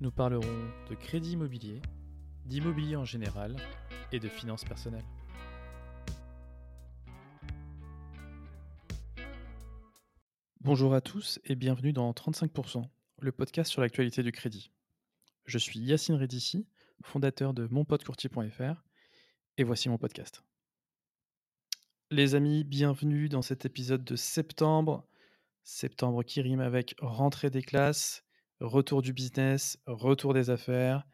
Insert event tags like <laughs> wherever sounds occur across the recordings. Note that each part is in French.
Nous parlerons de crédit immobilier, d'immobilier en général et de finances personnelles. Bonjour à tous et bienvenue dans 35%, le podcast sur l'actualité du crédit. Je suis Yacine Redissi, fondateur de monpodcourtier.fr et voici mon podcast. Les amis, bienvenue dans cet épisode de septembre. Septembre qui rime avec rentrée des classes, retour du business, retour des affaires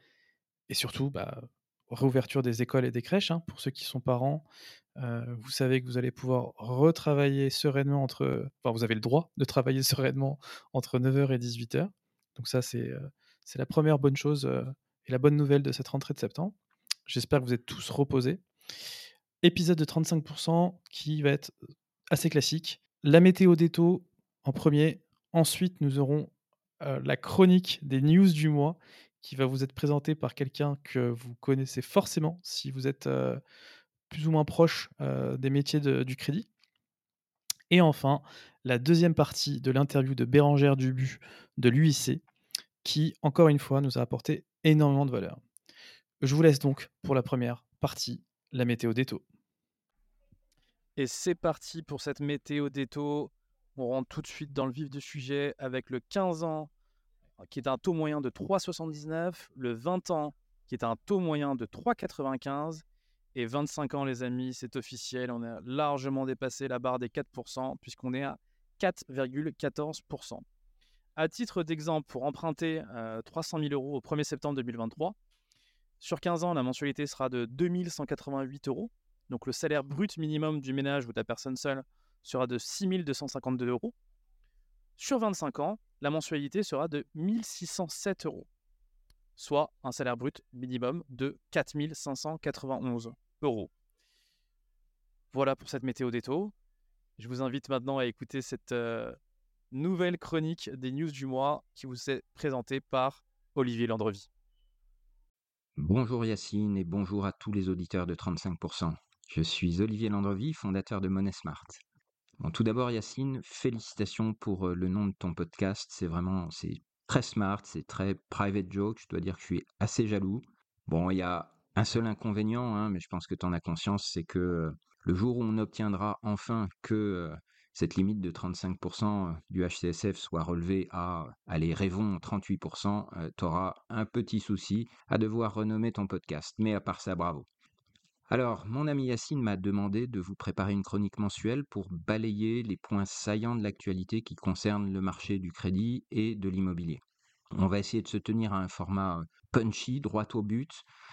et surtout bah, réouverture des écoles et des crèches. hein, pour ceux qui sont parents, Euh, vous savez que vous allez pouvoir retravailler sereinement entre... Enfin, vous avez le droit de travailler <laughs> sereinement entre 9h et 18h. Donc ça, c'est euh, c'est la première bonne chose euh, et la bonne nouvelle de cette rentrée de septembre. J'espère que vous êtes tous reposés. Épisode de 35% qui va être assez classique. La météo des taux en premier. Ensuite, nous aurons euh, la chronique des news du mois qui va vous être présentée par quelqu'un que vous connaissez forcément si vous êtes euh, plus ou moins proche euh, des métiers du crédit. Et enfin, la deuxième partie de l'interview de Bérangère Dubu de l'UIC qui, encore une fois, nous a apporté énormément de valeur. Je vous laisse donc pour la première partie, la météo des taux. Et c'est parti pour cette météo des taux. On rentre tout de suite dans le vif du sujet avec le 15 ans qui est un taux moyen de 3,79, le 20 ans qui est un taux moyen de 3,95 et 25 ans les amis, c'est officiel, on a largement dépassé la barre des 4% puisqu'on est à 4,14%. À titre d'exemple, pour emprunter euh, 300 000 euros au 1er septembre 2023, sur 15 ans, la mensualité sera de 2188 euros. Donc le salaire brut minimum du ménage ou de la personne seule sera de 6252 euros. Sur 25 ans, la mensualité sera de 1607 euros, soit un salaire brut minimum de 4591 euros. Voilà pour cette météo des taux. Je vous invite maintenant à écouter cette euh, nouvelle chronique des news du mois qui vous est présentée par Olivier Landrevi. Bonjour Yacine et bonjour à tous les auditeurs de 35%. Je suis Olivier Landrevi, fondateur de Money Smart. Tout d'abord Yacine, félicitations pour euh, le nom de ton podcast. C'est vraiment, c'est très smart, c'est très private joke. Je dois dire que je suis assez jaloux. Bon, il y a un seul inconvénient, hein, mais je pense que tu en as conscience, c'est que euh, le jour où on obtiendra enfin que euh, cette limite de 35% du HCSF soit relevée à, allez, rêvons 38%, tu auras un petit souci à devoir renommer ton podcast. Mais à part ça, bravo. Alors, mon ami Yacine m'a demandé de vous préparer une chronique mensuelle pour balayer les points saillants de l'actualité qui concernent le marché du crédit et de l'immobilier. On va essayer de se tenir à un format punchy, droit au but.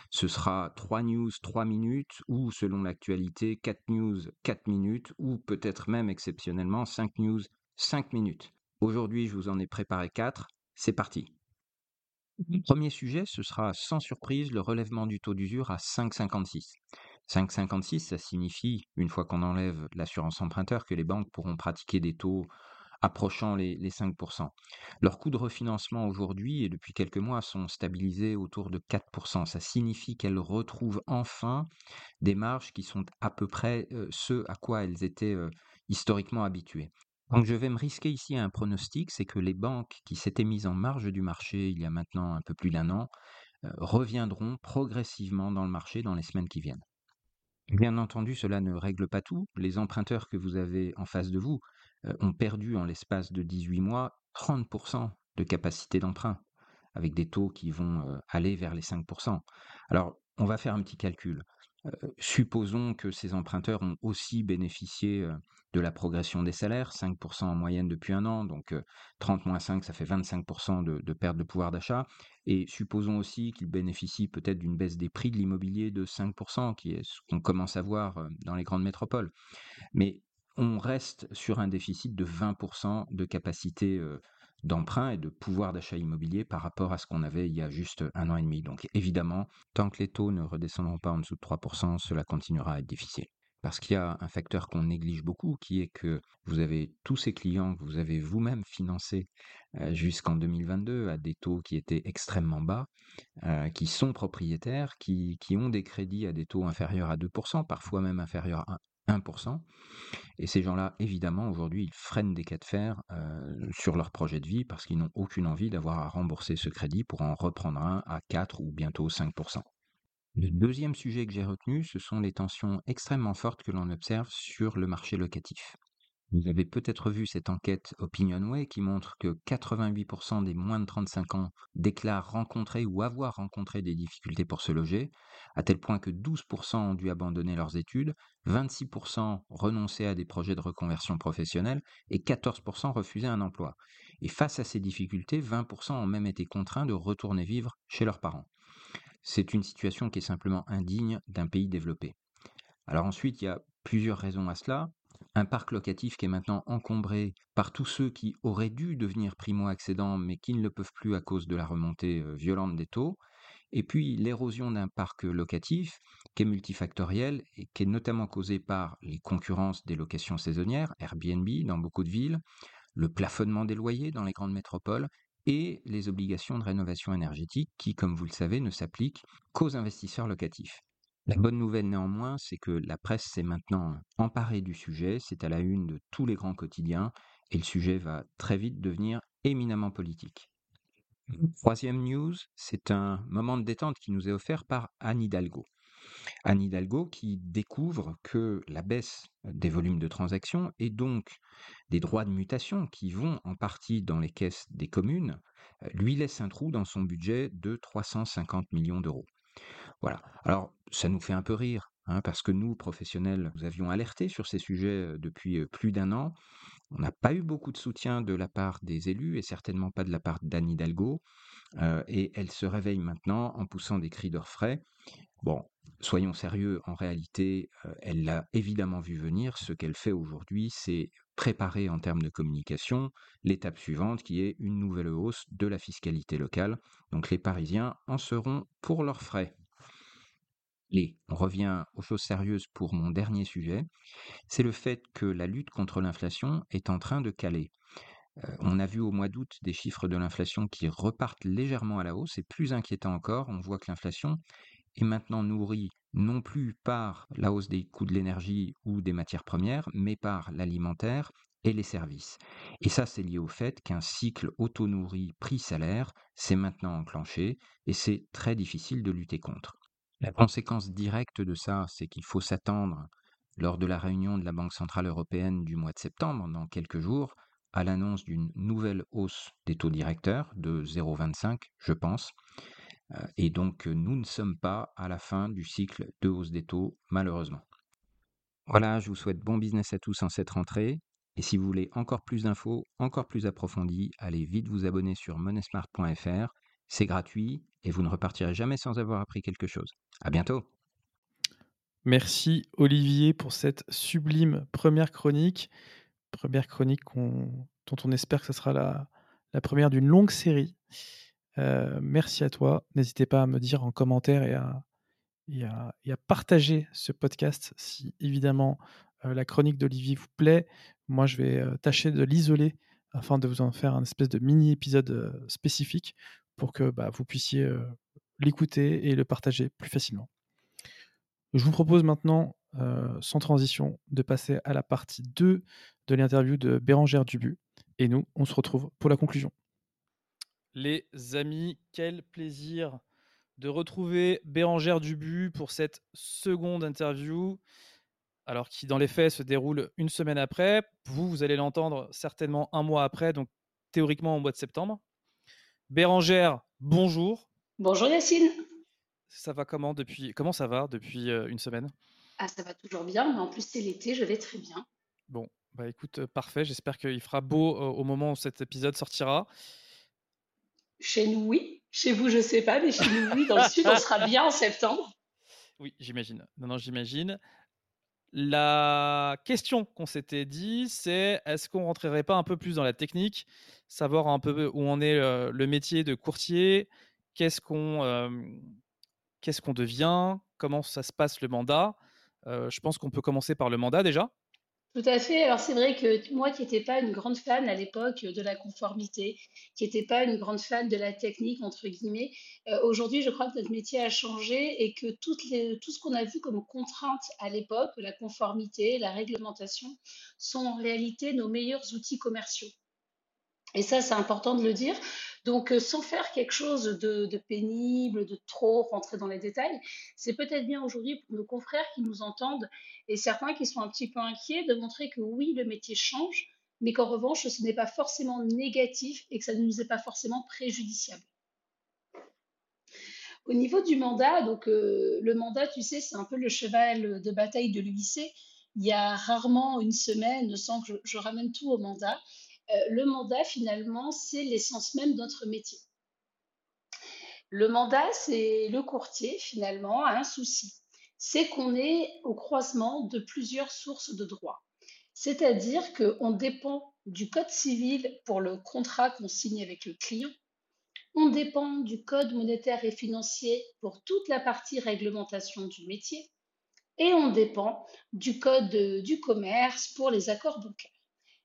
Ce sera 3 news, 3 minutes, ou selon l'actualité, 4 news, 4 minutes, ou peut-être même exceptionnellement 5 news, 5 minutes. Aujourd'hui, je vous en ai préparé 4. C'est parti. Premier sujet, ce sera sans surprise le relèvement du taux d'usure à 5,56. 5,56, ça signifie, une fois qu'on enlève l'assurance emprunteur, que les banques pourront pratiquer des taux approchant les, les 5%. Leurs coûts de refinancement aujourd'hui et depuis quelques mois sont stabilisés autour de 4%. Ça signifie qu'elles retrouvent enfin des marges qui sont à peu près euh, ce à quoi elles étaient euh, historiquement habituées. Donc je vais me risquer ici à un pronostic, c'est que les banques qui s'étaient mises en marge du marché il y a maintenant un peu plus d'un an euh, reviendront progressivement dans le marché dans les semaines qui viennent. Bien entendu, cela ne règle pas tout. Les emprunteurs que vous avez en face de vous euh, ont perdu en l'espace de 18 mois 30% de capacité d'emprunt, avec des taux qui vont euh, aller vers les 5%. Alors, on va faire un petit calcul. Supposons que ces emprunteurs ont aussi bénéficié de la progression des salaires, 5% en moyenne depuis un an, donc 30 moins 5, ça fait 25% de, de perte de pouvoir d'achat. Et supposons aussi qu'ils bénéficient peut-être d'une baisse des prix de l'immobilier de 5%, qui est ce qu'on commence à voir dans les grandes métropoles. Mais on reste sur un déficit de 20% de capacité d'emprunt et de pouvoir d'achat immobilier par rapport à ce qu'on avait il y a juste un an et demi. Donc évidemment, tant que les taux ne redescendront pas en dessous de 3%, cela continuera à être difficile. Parce qu'il y a un facteur qu'on néglige beaucoup, qui est que vous avez tous ces clients que vous avez vous-même financés euh, jusqu'en 2022 à des taux qui étaient extrêmement bas, euh, qui sont propriétaires, qui, qui ont des crédits à des taux inférieurs à 2%, parfois même inférieurs à 1%. Et ces gens-là, évidemment, aujourd'hui, ils freinent des cas de fer euh, sur leur projet de vie parce qu'ils n'ont aucune envie d'avoir à rembourser ce crédit pour en reprendre un à 4 ou bientôt 5%. Le deuxième sujet que j'ai retenu, ce sont les tensions extrêmement fortes que l'on observe sur le marché locatif. Vous avez peut-être vu cette enquête OpinionWay qui montre que 88% des moins de 35 ans déclarent rencontrer ou avoir rencontré des difficultés pour se loger, à tel point que 12% ont dû abandonner leurs études, 26% renoncer à des projets de reconversion professionnelle et 14% refuser un emploi. Et face à ces difficultés, 20% ont même été contraints de retourner vivre chez leurs parents. C'est une situation qui est simplement indigne d'un pays développé. Alors ensuite, il y a plusieurs raisons à cela un parc locatif qui est maintenant encombré par tous ceux qui auraient dû devenir primo-accédants mais qui ne le peuvent plus à cause de la remontée violente des taux, et puis l'érosion d'un parc locatif qui est multifactoriel et qui est notamment causé par les concurrences des locations saisonnières, Airbnb dans beaucoup de villes, le plafonnement des loyers dans les grandes métropoles et les obligations de rénovation énergétique qui, comme vous le savez, ne s'appliquent qu'aux investisseurs locatifs. La bonne nouvelle néanmoins, c'est que la presse s'est maintenant emparée du sujet, c'est à la une de tous les grands quotidiens, et le sujet va très vite devenir éminemment politique. Troisième news, c'est un moment de détente qui nous est offert par Anne Hidalgo. Anne Hidalgo qui découvre que la baisse des volumes de transactions et donc des droits de mutation qui vont en partie dans les caisses des communes lui laisse un trou dans son budget de 350 millions d'euros. Voilà. Alors, ça nous fait un peu rire, hein, parce que nous, professionnels, nous avions alerté sur ces sujets depuis plus d'un an. On n'a pas eu beaucoup de soutien de la part des élus et certainement pas de la part d'Anne Hidalgo. et elle se réveille maintenant en poussant des cris d'orfraie. Bon, soyons sérieux, en réalité, elle l'a évidemment vu venir. Ce qu'elle fait aujourd'hui, c'est préparer en termes de communication l'étape suivante qui est une nouvelle hausse de la fiscalité locale. Donc les Parisiens en seront pour leurs frais. On revient aux choses sérieuses pour mon dernier sujet, c'est le fait que la lutte contre l'inflation est en train de caler. Euh, on a vu au mois d'août des chiffres de l'inflation qui repartent légèrement à la hausse, et plus inquiétant encore, on voit que l'inflation est maintenant nourrie non plus par la hausse des coûts de l'énergie ou des matières premières, mais par l'alimentaire et les services. Et ça, c'est lié au fait qu'un cycle auto-nourri prix-salaire s'est maintenant enclenché, et c'est très difficile de lutter contre. La conséquence directe de ça, c'est qu'il faut s'attendre, lors de la réunion de la Banque centrale européenne du mois de septembre, dans quelques jours, à l'annonce d'une nouvelle hausse des taux directeurs de 0,25, je pense. Euh, et donc, nous ne sommes pas à la fin du cycle de hausse des taux, malheureusement. Voilà, je vous souhaite bon business à tous en cette rentrée. Et si vous voulez encore plus d'infos, encore plus approfondies, allez vite vous abonner sur monesmart.fr c'est gratuit et vous ne repartirez jamais sans avoir appris quelque chose. À bientôt. Merci Olivier pour cette sublime première chronique. Première chronique dont on espère que ce sera la, première d'une longue série. Euh, merci à toi. N'hésitez pas à me dire en commentaire et à, et à, partager ce podcast si évidemment euh, la chronique d'Olivier vous plaît. Moi, je vais euh, tâcher de l'isoler afin de vous en faire un espèce de mini épisode spécifique pour que bah, vous puissiez l'écouter et le partager plus facilement. Je vous propose maintenant, sans transition, de passer à la partie 2 de l'interview de Bérangère Dubu. Et nous, on se retrouve pour la conclusion. Les amis, quel plaisir de retrouver Bérangère Dubu pour cette seconde interview, alors qui dans les faits se déroule une semaine après. Vous, vous allez l'entendre certainement un mois après, donc théoriquement au mois de septembre. Bérangère, bonjour. Bonjour Yacine. Ça va comment depuis comment ça va depuis, heu, une semaine? Ah ça va toujours bien, mais en plus c'est l'été, je vais très bien. Bon, bah, écoute, heu, parfait, j'espère qu'il fera beau, heu, au moment où cet épisode sortira. Chez nous, oui. Chez vous, je sais pas, mais chez nous, oui. Dans le sud, on sera <laughs> bien en septembre. Oui, j'imagine. Non, non, j'imagine. La question qu'on s'était dit, c'est est-ce qu'on rentrerait pas un peu plus dans la technique, savoir un peu où en est, le métier de courtier? Qu'est-ce qu'on, qu'est-ce devient? Comment ça se passe le mandat? Je pense qu'on peut commencer par le mandat déjà. Tout à fait. Alors c'est vrai que moi qui n'étais pas une grande fan à l'époque de la conformité, qui n'étais pas une grande fan de la technique, entre guillemets, euh, aujourd'hui je crois que notre métier a changé et que tout ce qu'on a vu comme contraintes à l'époque, la conformité, la réglementation, sont en réalité nos meilleurs outils commerciaux. Et ça, c'est important de le dire. Donc, euh, sans faire quelque chose de, pénible, de trop rentrer dans les détails, c'est peut-être bien aujourd'hui pour nos confrères qui nous entendent et certains qui sont un petit peu inquiets de montrer que oui, le métier change, mais qu'en revanche, ce n'est pas forcément négatif et que ça ne nous est pas forcément préjudiciable. Au niveau du mandat, donc euh, le mandat, tu sais, c'est un peu le cheval de bataille de l'UIC. Il y a rarement une semaine sans que je ramène tout au mandat. Euh, le mandat, finalement, c'est l'essence même de notre métier. Le mandat, c'est le courtier, finalement, a un souci. C'est qu'on est au croisement de plusieurs sources de droit. C'est-à-dire qu'on dépend du code civil pour le contrat qu'on signe avec le client. On dépend du code monétaire et financier pour toute la partie réglementation du métier. Et on dépend du code du commerce pour les accords bancaires.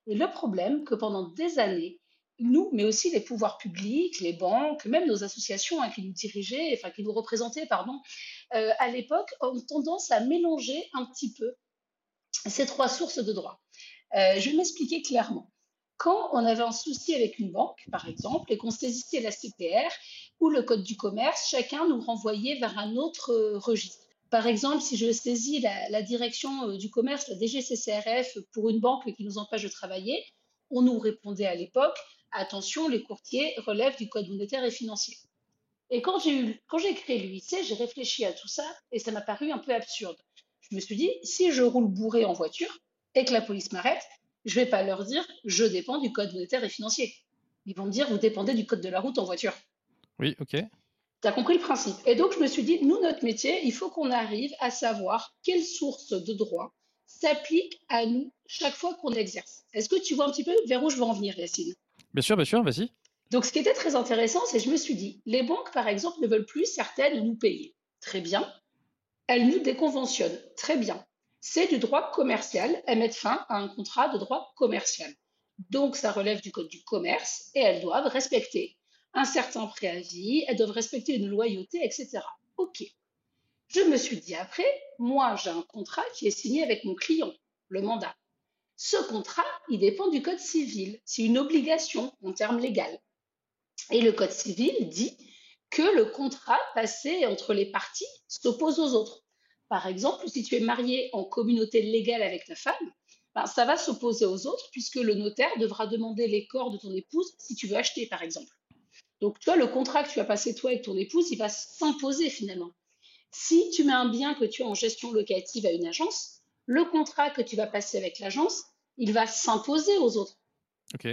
Et le problème, que pendant des années, nous, mais aussi les pouvoirs publics, les banques, même nos associations hein, qui nous dirigeaient, enfin qui nous représentaient, euh, à l'époque, ont tendance à mélanger un petit peu ces trois sources de droit. Euh, je vais m'expliquer clairement. Quand on avait un souci avec une banque, par exemple, et qu'on saisissait la CPR ou le Code du commerce, chacun nous renvoyait vers un autre euh, registre. Par exemple, si je saisis la, direction euh, du commerce, la DGCCRF, pour une banque qui nous empêche de travailler, on nous répondait à l'époque attention, les courtiers relèvent du code monétaire et financier. Et quand j'ai créé l'UIC, j'ai réfléchi à tout ça et ça m'a paru un peu absurde. Je me suis dit, si je roule bourré en voiture et que la police m'arrête, je vais pas leur dire je dépends du code monétaire et financier. Ils vont me dire vous dépendez du code de la route en voiture. Oui, ok. Tu as compris le principe. Et donc, je me suis dit, nous, notre métier, il faut qu'on arrive à savoir quelle source de droit s'applique à nous chaque fois qu'on exerce. Est-ce que tu vois un petit peu vers où je veux en venir, Yacine? Bien sûr, bien sûr, vas-y. Donc, ce qui était très intéressant, c'est que je me suis dit, les banques, par exemple, ne veulent plus certaines nous payer. Très bien. Elles nous déconventionnent. Très bien. C'est du droit commercial. Elles mettent fin à un contrat de droit commercial. Donc, ça relève du code du commerce et elles doivent respecter un certain préavis, elles doivent respecter une loyauté, etc. OK. Je me suis dit après, moi j'ai un contrat qui est signé avec mon client, le mandat. Ce contrat, il dépend du code civil. C'est une obligation en termes légal. Et le code civil dit que le contrat passé entre les parties s'oppose aux autres. Par exemple, si tu es marié en communauté légale avec ta femme, ben, ça va s'opposer aux autres puisque le notaire devra demander les corps de ton épouse si tu veux acheter, par exemple. Donc, tu vois, le contrat que tu as passé toi avec ton épouse, il va s'imposer finalement. Si tu mets un bien que tu as en gestion locative à une agence, le contrat que tu vas passer avec l'agence, il va s'imposer aux autres. OK.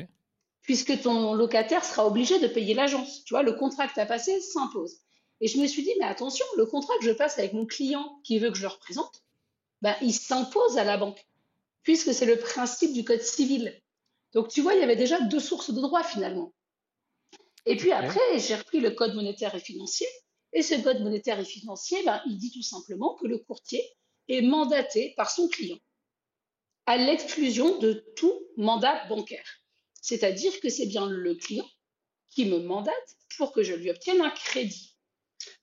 Puisque ton locataire sera obligé de payer l'agence. Tu vois, le contrat que tu as passé s'impose. Et je me suis dit, mais attention, le contrat que je passe avec mon client qui veut que je le représente, ben, il s'impose à la banque, puisque c'est le principe du code civil. Donc, tu vois, il y avait déjà deux sources de droit finalement. Et puis après, j'ai repris le code monétaire et financier. Et ce code monétaire et financier, ben, il dit tout simplement que le courtier est mandaté par son client, à l'exclusion de tout mandat bancaire. C'est-à-dire que c'est bien le client qui me mandate pour que je lui obtienne un crédit.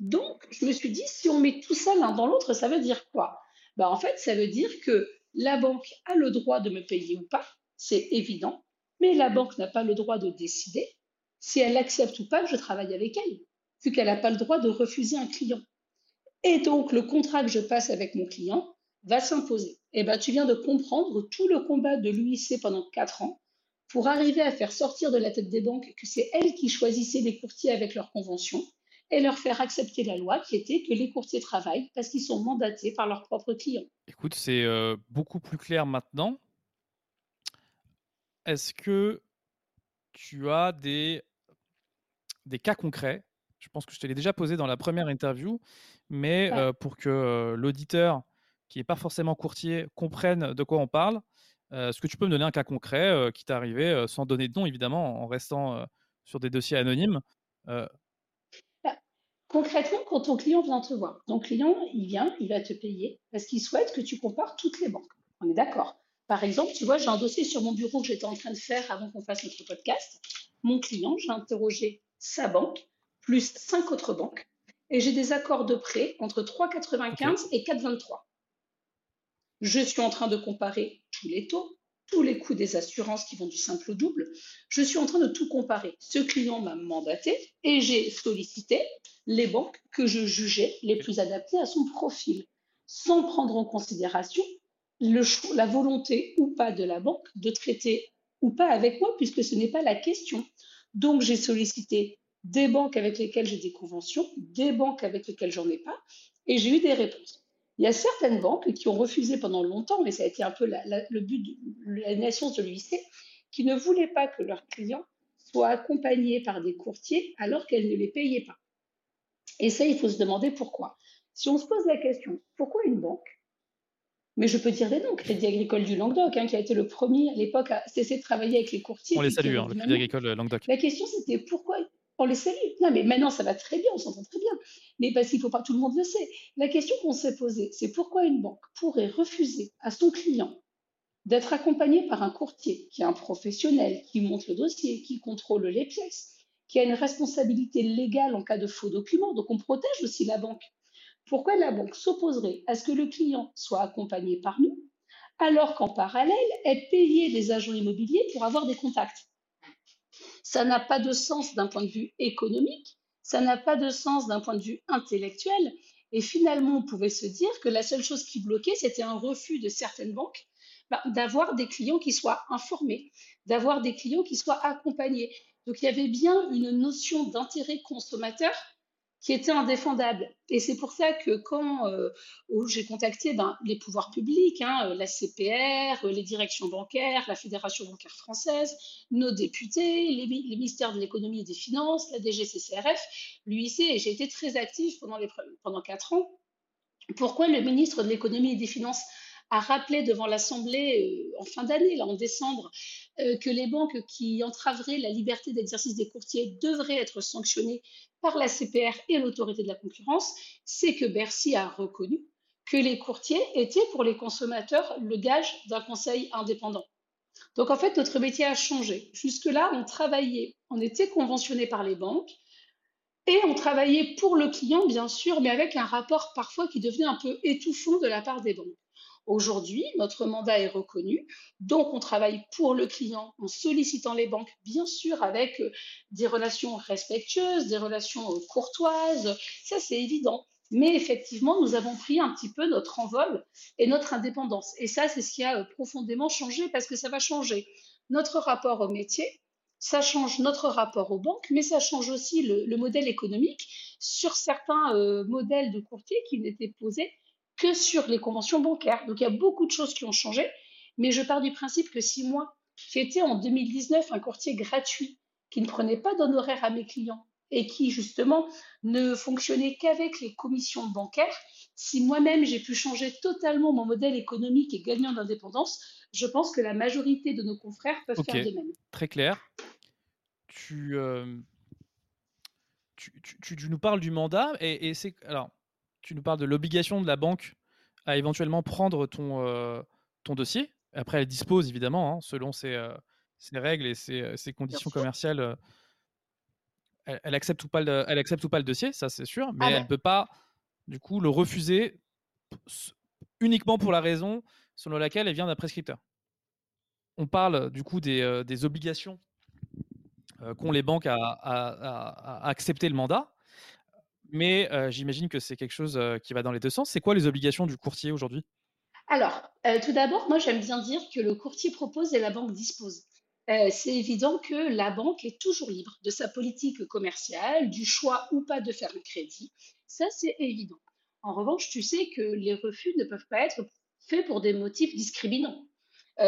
Donc, je me suis dit, si on met tout ça l'un dans l'autre, ça veut dire quoi? Ben, En fait, ça veut dire que la banque a le droit de me payer ou pas, c'est évident, mais la banque n'a pas le droit de décider si elle accepte ou pas je travaille avec elle, vu qu'elle n'a pas le droit de refuser un client. Et donc, le contrat que je passe avec mon client va s'imposer. Eh ben, tu viens de comprendre tout le combat de l'UIC pendant quatre ans pour arriver à faire sortir de la tête des banques que c'est elles qui choisissaient les courtiers avec leurs conventions, et leur faire accepter la loi qui était que les courtiers travaillent parce qu'ils sont mandatés par leurs propres clients. Écoute, c'est beaucoup plus clair maintenant. Est-ce que tu as des, des cas concrets Je pense que je te l'ai déjà posé dans la première interview, mais pour que l'auditeur qui n'est pas forcément courtier comprenne de quoi on parle, est-ce que tu peux me donner un cas concret qui t'est arrivé, sans donner de nom évidemment, en restant sur des dossiers anonymes bah, Concrètement, quand ton client vient te voir, ton client, il vient, il va te payer parce qu'il souhaite que tu compares toutes les banques. On est d'accord. Par exemple, tu vois, j'ai un dossier sur mon bureau que j'étais en train de faire avant qu'on fasse notre podcast. Mon client, j'ai interrogé sa banque, plus cinq autres banques, et j'ai des accords de prêt entre 3,95 et 4,23. Je suis en train de comparer tous les taux, tous les coûts des assurances qui vont du simple au double. Je suis en train de tout comparer. Ce client m'a mandaté et j'ai sollicité les banques que je jugeais les plus adaptées à son profil, sans prendre en considération la volonté ou pas de la banque de traiter ou pas avec moi, puisque ce n'est pas la question. Donc, j'ai sollicité des banques avec lesquelles j'ai des conventions, des banques avec lesquelles j'en ai pas, et j'ai eu des réponses. Il y a certaines banques qui ont refusé pendant longtemps, et ça a été un peu le but de la naissance de l'UIC, qui ne voulaient pas que leurs clients soient accompagnés par des courtiers alors qu'elles ne les payaient pas. Et ça, il faut se demander pourquoi. Si on se pose la question, pourquoi une banque mais je peux dire des noms. Crédit Agricole du Languedoc, hein, qui a été le premier à l'époque à cesser de travailler avec les courtiers. On les salue, hein, le Crédit Agricole euh, Languedoc. La question, c'était pourquoi on les salue? Non, mais maintenant, ça va très bien, on s'entend très bien. Mais parce qu'il faut pas, tout le monde le sait. La question qu'on s'est posée, c'est pourquoi une banque pourrait refuser à son client d'être accompagné par un courtier qui est un professionnel, qui monte le dossier, qui contrôle les pièces, qui a une responsabilité légale en cas de faux documents. Donc, on protège aussi la banque. Pourquoi la banque s'opposerait à ce que le client soit accompagné par nous, alors qu'en parallèle, elle payait des agents immobiliers pour avoir des contacts? Ça n'a pas de sens d'un point de vue économique, ça n'a pas de sens d'un point de vue intellectuel, et finalement, on pouvait se dire que la seule chose qui bloquait, c'était un refus de certaines banques bah, d'avoir des clients qui soient informés, d'avoir des clients qui soient accompagnés. Donc il y avait bien une notion d'intérêt consommateur qui était indéfendable. Et c'est pour ça que quand euh, j'ai contacté ben, les pouvoirs publics, hein, euh, la CPR, euh, les directions bancaires, la Fédération bancaire française, nos députés, les, ministères de l'économie et des finances, la DGCCRF, l'UIC, et j'ai été très active pendant, quatre ans. Pourquoi le ministre de l'économie et des finances a rappelé devant l'Assemblée en fin d'année, en décembre, que les banques qui entraveraient la liberté d'exercice des courtiers devraient être sanctionnées par la CPR et l'autorité de la concurrence, c'est que Bercy a reconnu que les courtiers étaient pour les consommateurs le gage d'un conseil indépendant. Donc en fait, notre métier a changé. Jusque-là, on travaillait, on était conventionné par les banques et on travaillait pour le client, bien sûr, mais avec un rapport parfois qui devenait un peu étouffant de la part des banques. Aujourd'hui, notre mandat est reconnu, donc on travaille pour le client en sollicitant les banques, bien sûr, avec euh, des relations respectueuses, des relations euh, courtoises, ça c'est évident. Mais effectivement, nous avons pris un petit peu notre envol et notre indépendance. Et ça, c'est ce qui a euh, profondément changé parce que ça va changer notre rapport au métier, ça change notre rapport aux banques, mais ça change aussi le, modèle économique sur certains modèles de courtiers qui n'étaient posés que sur les conventions bancaires. Donc il y a beaucoup de choses qui ont changé, mais je pars du principe que si moi, j'étais en 2019 un courtier gratuit qui ne prenait pas d'honoraires à mes clients et qui justement ne fonctionnait qu'avec les commissions bancaires, si moi-même j'ai pu changer totalement mon modèle économique et gagnant d'indépendance, je pense que la majorité de nos confrères peuvent faire de même. Très clair. Tu, euh, tu, tu, nous parles du mandat et, et c'est alors tu nous parles de l'obligation de la banque à éventuellement prendre ton, euh, ton dossier. Après, elle dispose évidemment, hein, selon ses, euh, ses, règles et ses, euh, ses conditions commerciales. Elle, accepte ou pas le, elle accepte ou pas le dossier, ça c'est sûr, mais ah elle ne peut pas du coup le refuser uniquement pour la raison selon laquelle elle vient d'un prescripteur. On parle du coup des, des obligations qu'ont les banques à, à, accepter le mandat. Mais j'imagine que c'est quelque chose qui va dans les deux sens. C'est quoi les obligations du courtier aujourd'hui? Alors, tout d'abord, moi j'aime bien dire que le courtier propose et la banque dispose. c'est évident que la banque est toujours libre de sa politique commerciale, du choix ou pas de faire un crédit. Ça, c'est évident. En revanche, tu sais que les refus ne peuvent pas être faits pour des motifs discriminants.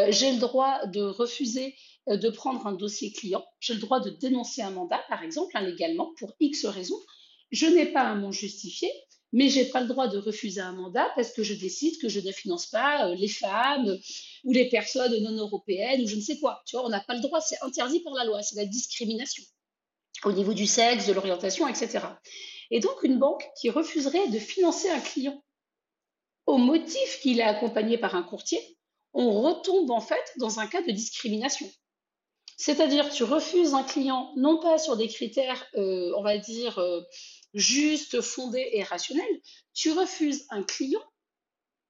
J'ai le droit de refuser de prendre un dossier client, j'ai le droit de dénoncer un mandat, par exemple, légalement, pour X raisons. Je n'ai pas un m'en justifié, mais j'ai pas le droit de refuser un mandat parce que je décide que je ne finance pas euh, les femmes ou les personnes non européennes ou je ne sais quoi. Tu vois, on n'a pas le droit, c'est interdit par la loi, c'est la discrimination au niveau du sexe, de l'orientation, etc. Et donc une banque qui refuserait de financer un client au motif qu'il est accompagné par un courtier, on retombe en fait dans un cas de discrimination. C'est-à-dire, tu refuses un client non pas sur des critères, euh, on va dire, euh, justes, fondés et rationnels, tu refuses un client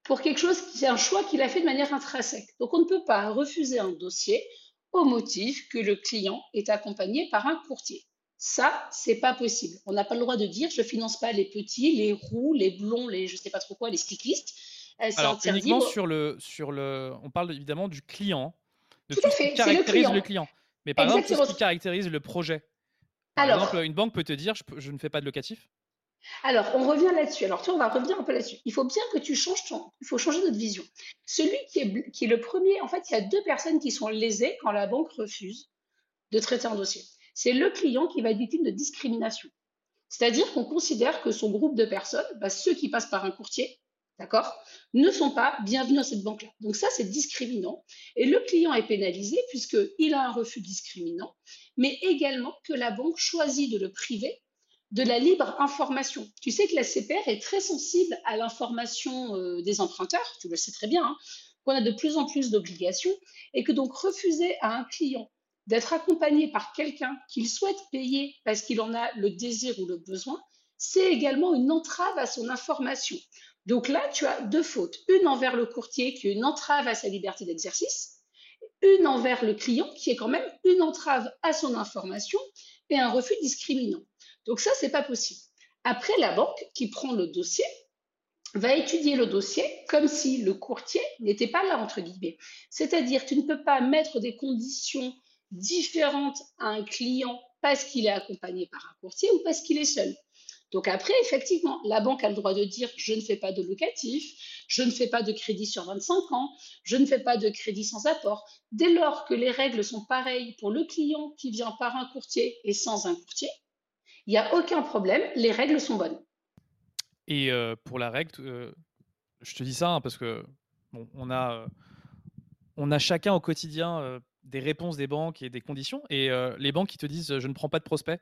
pour quelque chose qui est un choix qu'il a fait de manière intrinsèque. Donc, on ne peut pas refuser un dossier au motif que le client est accompagné par un courtier. Ça, c'est pas possible. On n'a pas le droit de dire je finance pas les petits, les roux, les blonds, les je sais pas trop quoi, les cyclistes. Euh, Alors uniquement sur le sur le, on parle évidemment du client, de tout, à fait, ce qui caractérise le client. Mais par exemple, ce qui caractérise le projet. Par exemple, une banque peut te dire je, ne fais pas de locatif? Alors, on revient là-dessus. Alors, tu on va revenir un peu là-dessus. Il faut bien que tu changes ton. Il faut changer notre vision. Celui qui est, qui est le premier, en fait, il y a deux personnes qui sont lésées quand la banque refuse de traiter un dossier. C'est le client qui va être victime de discrimination. C'est-à-dire qu'on considère que son groupe de personnes, bah, ceux qui passent par un courtier, d'accord, ne sont pas bienvenus à cette banque-là. Donc ça, c'est discriminant. Et le client est pénalisé puisqu'il a un refus discriminant, mais également que la banque choisit de le priver de la libre information. Tu sais que la CPR est très sensible à l'information euh, des emprunteurs, tu le sais très bien, hein, qu'on a de plus en plus d'obligations, et que donc refuser à un client d'être accompagné par quelqu'un qu'il souhaite payer parce qu'il en a le désir ou le besoin, c'est également une entrave à son information. Donc là, tu as deux fautes. Une envers le courtier qui est une entrave à sa liberté d'exercice, une envers le client qui est quand même une entrave à son information et un refus discriminant. Donc ça, c'est pas possible. Après, la banque qui prend le dossier va étudier le dossier comme si le courtier n'était pas là, entre guillemets. C'est-à-dire, tu ne peux pas mettre des conditions différentes à un client parce qu'il est accompagné par un courtier ou parce qu'il est seul. Donc après, effectivement, la banque a le droit de dire je ne fais pas de locatif, je ne fais pas de crédit sur 25 ans, je ne fais pas de crédit sans apport. Dès lors que les règles sont pareilles pour le client qui vient par un courtier et sans un courtier, il n'y a aucun problème, les règles sont bonnes. Et euh, pour la règle, euh, je te dis ça hein, parce que on a, euh, on a chacun au quotidien des réponses des banques et des conditions. Et les banques qui te disent je ne prends pas de prospect,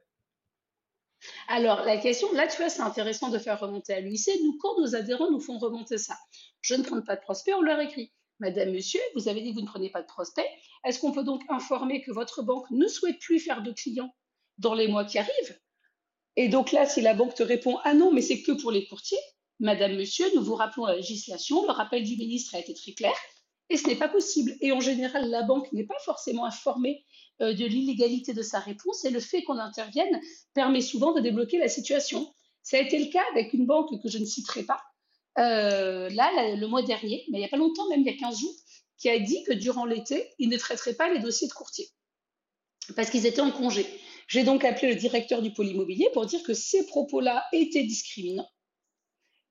alors, la question, là, tu vois, c'est intéressant de faire remonter à l'UIC. Nous, quand nos adhérents nous font remonter ça, je ne prends pas de prospect, on leur écrit. Madame, monsieur, vous avez dit que vous ne prenez pas de prospect. Est-ce qu'on peut donc informer que votre banque ne souhaite plus faire de clients dans les mois qui arrivent? Et donc là, si la banque te répond Ah non, mais c'est que pour les courtiers, Madame, monsieur, nous vous rappelons la législation. Le rappel du ministre a été très clair. Et ce n'est pas possible. Et en général, la banque n'est pas forcément informée euh, de l'illégalité de sa réponse et le fait qu'on intervienne permet souvent de débloquer la situation. Ça a été le cas avec une banque que je ne citerai pas, euh, là, le mois dernier, mais il n'y a pas longtemps, même il y a 15 jours, qui a dit que durant l'été, ils ne traiteraient pas les dossiers de courtier parce qu'ils étaient en congé. J'ai donc appelé le directeur du pôle immobilier pour dire que ces propos-là étaient discriminants.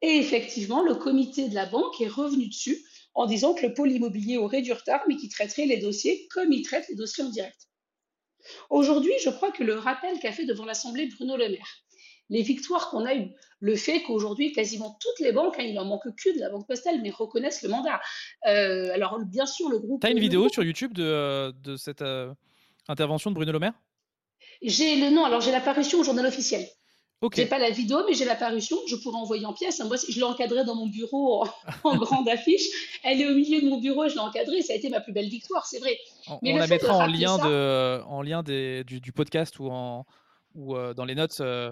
Et effectivement, le comité de la banque est revenu dessus en disant que le pôle immobilier aurait du retard, mais qu'il traiterait les dossiers comme il traite les dossiers en direct. Aujourd'hui, je crois que le rappel qu'a fait devant l'Assemblée Bruno Le Maire, les victoires qu'on a eues, le fait qu'aujourd'hui, quasiment toutes les banques, hein, il n'en manque qu'une de la Banque Postale, mais reconnaissent le mandat. Euh, alors, bien sûr, le groupe. Tu as une vidéo sur YouTube de, euh, de cette euh, intervention de Bruno Le Maire? J'ai le nom, alors j'ai l'apparition au journal officiel. Okay. J'ai pas la vidéo, mais j'ai l'apparition. Je pourrais envoyer en pièces. Moi, je l'ai encadrée dans mon bureau <laughs> en, grande affiche. Elle est au milieu de mon bureau. Je l'ai encadrée. Ça a été ma plus belle victoire, c'est vrai. On, mais la mettra en lien, de, en lien des, du, podcast ou, en, ou euh, dans les notes. Euh,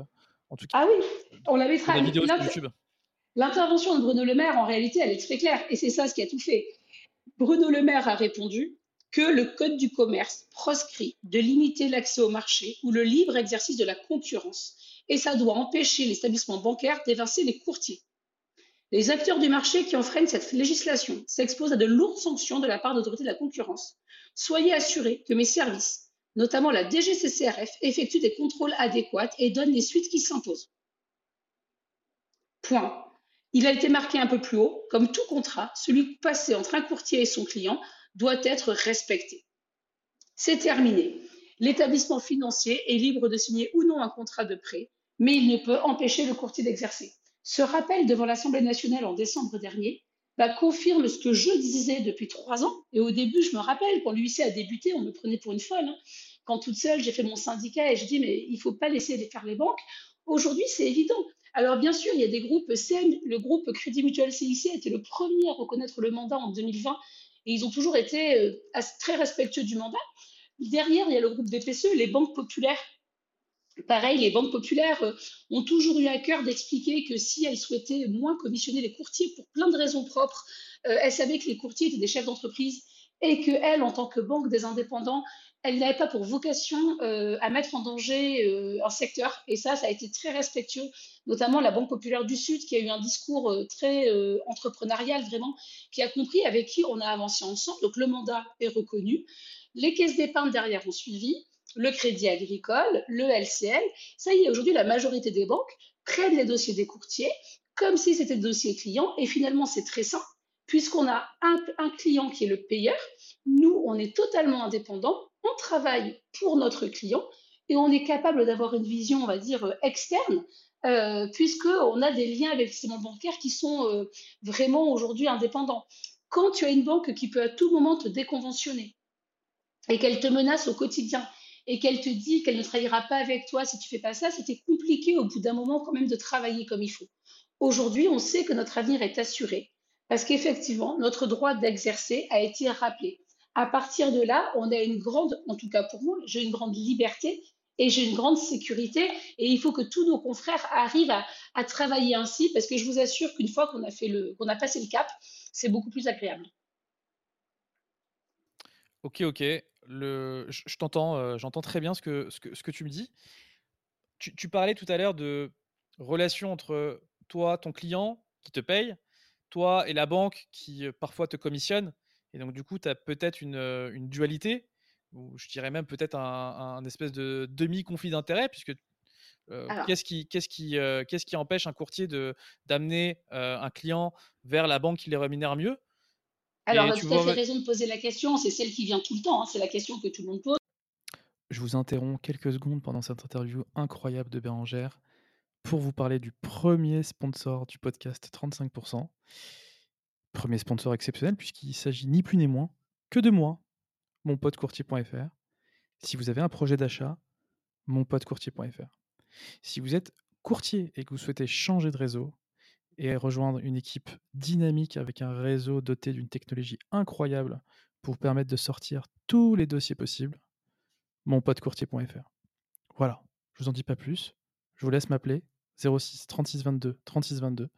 en tout cas. Ah oui, on la mettra. La vidéo sur YouTube. L'intervention de Bruno Le Maire, en réalité, elle est très claire. Et c'est ça ce qui a tout fait. Bruno Le Maire a répondu que le Code du commerce proscrit de limiter l'accès au marché ou le libre exercice de la concurrence et ça doit empêcher l'établissement bancaire d'évincer les courtiers. Les acteurs du marché qui enfreignent cette législation s'exposent à de lourdes sanctions de la part d'autorités de la concurrence. Soyez assurés que mes services, notamment la DGCCRF, effectuent des contrôles adéquats et donnent les suites qui s'imposent. Point. Il a été marqué un peu plus haut, comme tout contrat, celui passé entre un courtier et son client doit être respecté. C'est terminé. L'établissement financier est libre de signer ou non un contrat de prêt, mais il ne peut empêcher le courtier d'exercer. Ce rappel devant l'Assemblée nationale en décembre dernier bah, confirme ce que je disais depuis trois ans. Et au début, je me rappelle, quand l'UIC a débuté, on me prenait pour une folle. Hein. Quand toute seule, j'ai fait mon syndicat et je dis, mais il ne faut pas laisser faire les banques. Aujourd'hui, c'est évident. Alors, bien sûr, il y a des groupes CM, le groupe Crédit Mutuel CIC était le premier à reconnaître le mandat en 2020 et ils ont toujours été euh, très respectueux du mandat. Derrière, il y a le groupe BPCE, les banques populaires. Pareil, les banques populaires euh, ont toujours eu à cœur d'expliquer que si elles souhaitaient moins commissionner les courtiers pour plein de raisons propres, euh, elles savaient que les courtiers étaient des chefs d'entreprise et qu'elles, en tant que banque des indépendants, elles n'avaient pas pour vocation à mettre en danger un secteur. Et ça, ça a été très respectueux notamment la Banque populaire du Sud, qui a eu un discours euh, très euh, entrepreneurial, vraiment, qui a compris avec qui on a avancé ensemble. Donc le mandat est reconnu. Les caisses d'épargne derrière ont suivi, le crédit agricole, le LCL. Ça y est, aujourd'hui, la majorité des banques prennent les dossiers des courtiers comme si c'était des dossiers clients. Et finalement, c'est très simple, puisqu'on a un, client qui est le payeur. Nous, on est totalement indépendant. On travaille pour notre client et on est capable d'avoir une vision, on va dire, externe euh, puisqu'on a des liens avec ces banques bancaires qui sont euh, vraiment aujourd'hui indépendants. Quand tu as une banque qui peut à tout moment te déconventionner et qu'elle te menace au quotidien et qu'elle te dit qu'elle ne travaillera pas avec toi si tu fais pas ça, c'était compliqué au bout d'un moment quand même de travailler comme il faut. Aujourd'hui, on sait que notre avenir est assuré parce qu'effectivement, notre droit d'exercer a été rappelé. À partir de là, on a une grande, en tout cas pour moi, j'ai une grande liberté et j'ai une grande sécurité. Et il faut que tous nos confrères arrivent à, travailler ainsi, parce que je vous assure qu'une fois qu'on a, fait qu'on a passé le cap, c'est beaucoup plus agréable. Ok, ok. Le, je, t'entends, euh, j'entends très bien ce que, ce que, ce que tu me dis. Tu, tu parlais tout à l'heure de relation entre toi, ton client qui te paye, toi et la banque qui euh, parfois te commissionne. Et donc, du coup, tu as peut-être une, euh, une dualité ou je dirais même peut-être un, espèce de demi-conflit d'intérêt, puisque qu'est-ce qui, qu'est-ce qui, qu'est-ce qui empêche un courtier de, d'amener un client vers la banque qui les rémunère mieux? Alors, tu as fait raison de poser la question, c'est celle qui vient tout le temps, hein, c'est la question que tout le monde pose. Je vous interromps quelques secondes pendant cette interview incroyable de Bérangère pour vous parler du premier sponsor du podcast 35%. Premier sponsor exceptionnel puisqu'il s'agit ni plus ni moins que de moi, monpotecourtier.fr. Si vous avez un projet d'achat, monpotecourtier.fr. Si vous êtes courtier et que vous souhaitez changer de réseau et rejoindre une équipe dynamique avec un réseau doté d'une technologie incroyable pour permettre de sortir tous les dossiers possibles, monpotecourtier.fr. Voilà, je vous en dis pas plus. Je vous laisse m'appeler 06 36 22 36 22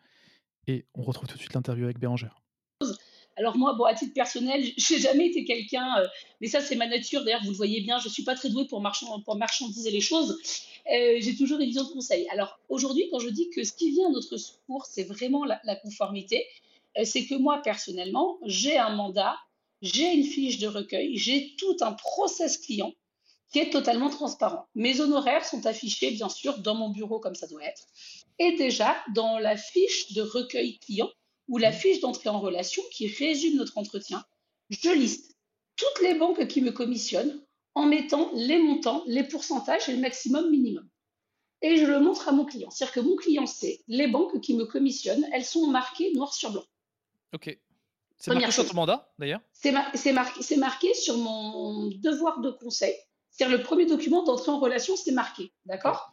et on retrouve tout de suite l'interview avec Bérangère. Alors moi, bon, à titre personnel, <laughs> j'ai jamais été quelqu'un, euh, mais ça c'est ma nature. D'ailleurs, vous le voyez bien, je suis pas très douée pour, marchandiser les choses. Euh, j'ai toujours des visions de conseil. Alors aujourd'hui, quand je dis que ce qui vient à notre secours, c'est vraiment la, conformité, euh, c'est que moi personnellement, j'ai un mandat, j'ai une fiche de recueil, j'ai tout un process client qui est totalement transparent. Mes honoraires sont affichés, bien sûr, dans mon bureau comme ça doit être. Et déjà, dans la fiche de recueil client, ou la fiche d'entrée en relation qui résume notre entretien, je liste toutes les banques qui me commissionnent en mettant les montants, les pourcentages et le maximum minimum. Et je le montre à mon client. C'est-à-dire que mon client sait les banques qui me commissionnent, elles sont marquées noir sur blanc. Ok. C'est marqué sur ton mandat, d'ailleurs? C'est marqué, marqué sur mon devoir de conseil. C'est-à-dire le premier document d'entrée en relation, c'est marqué. D'accord?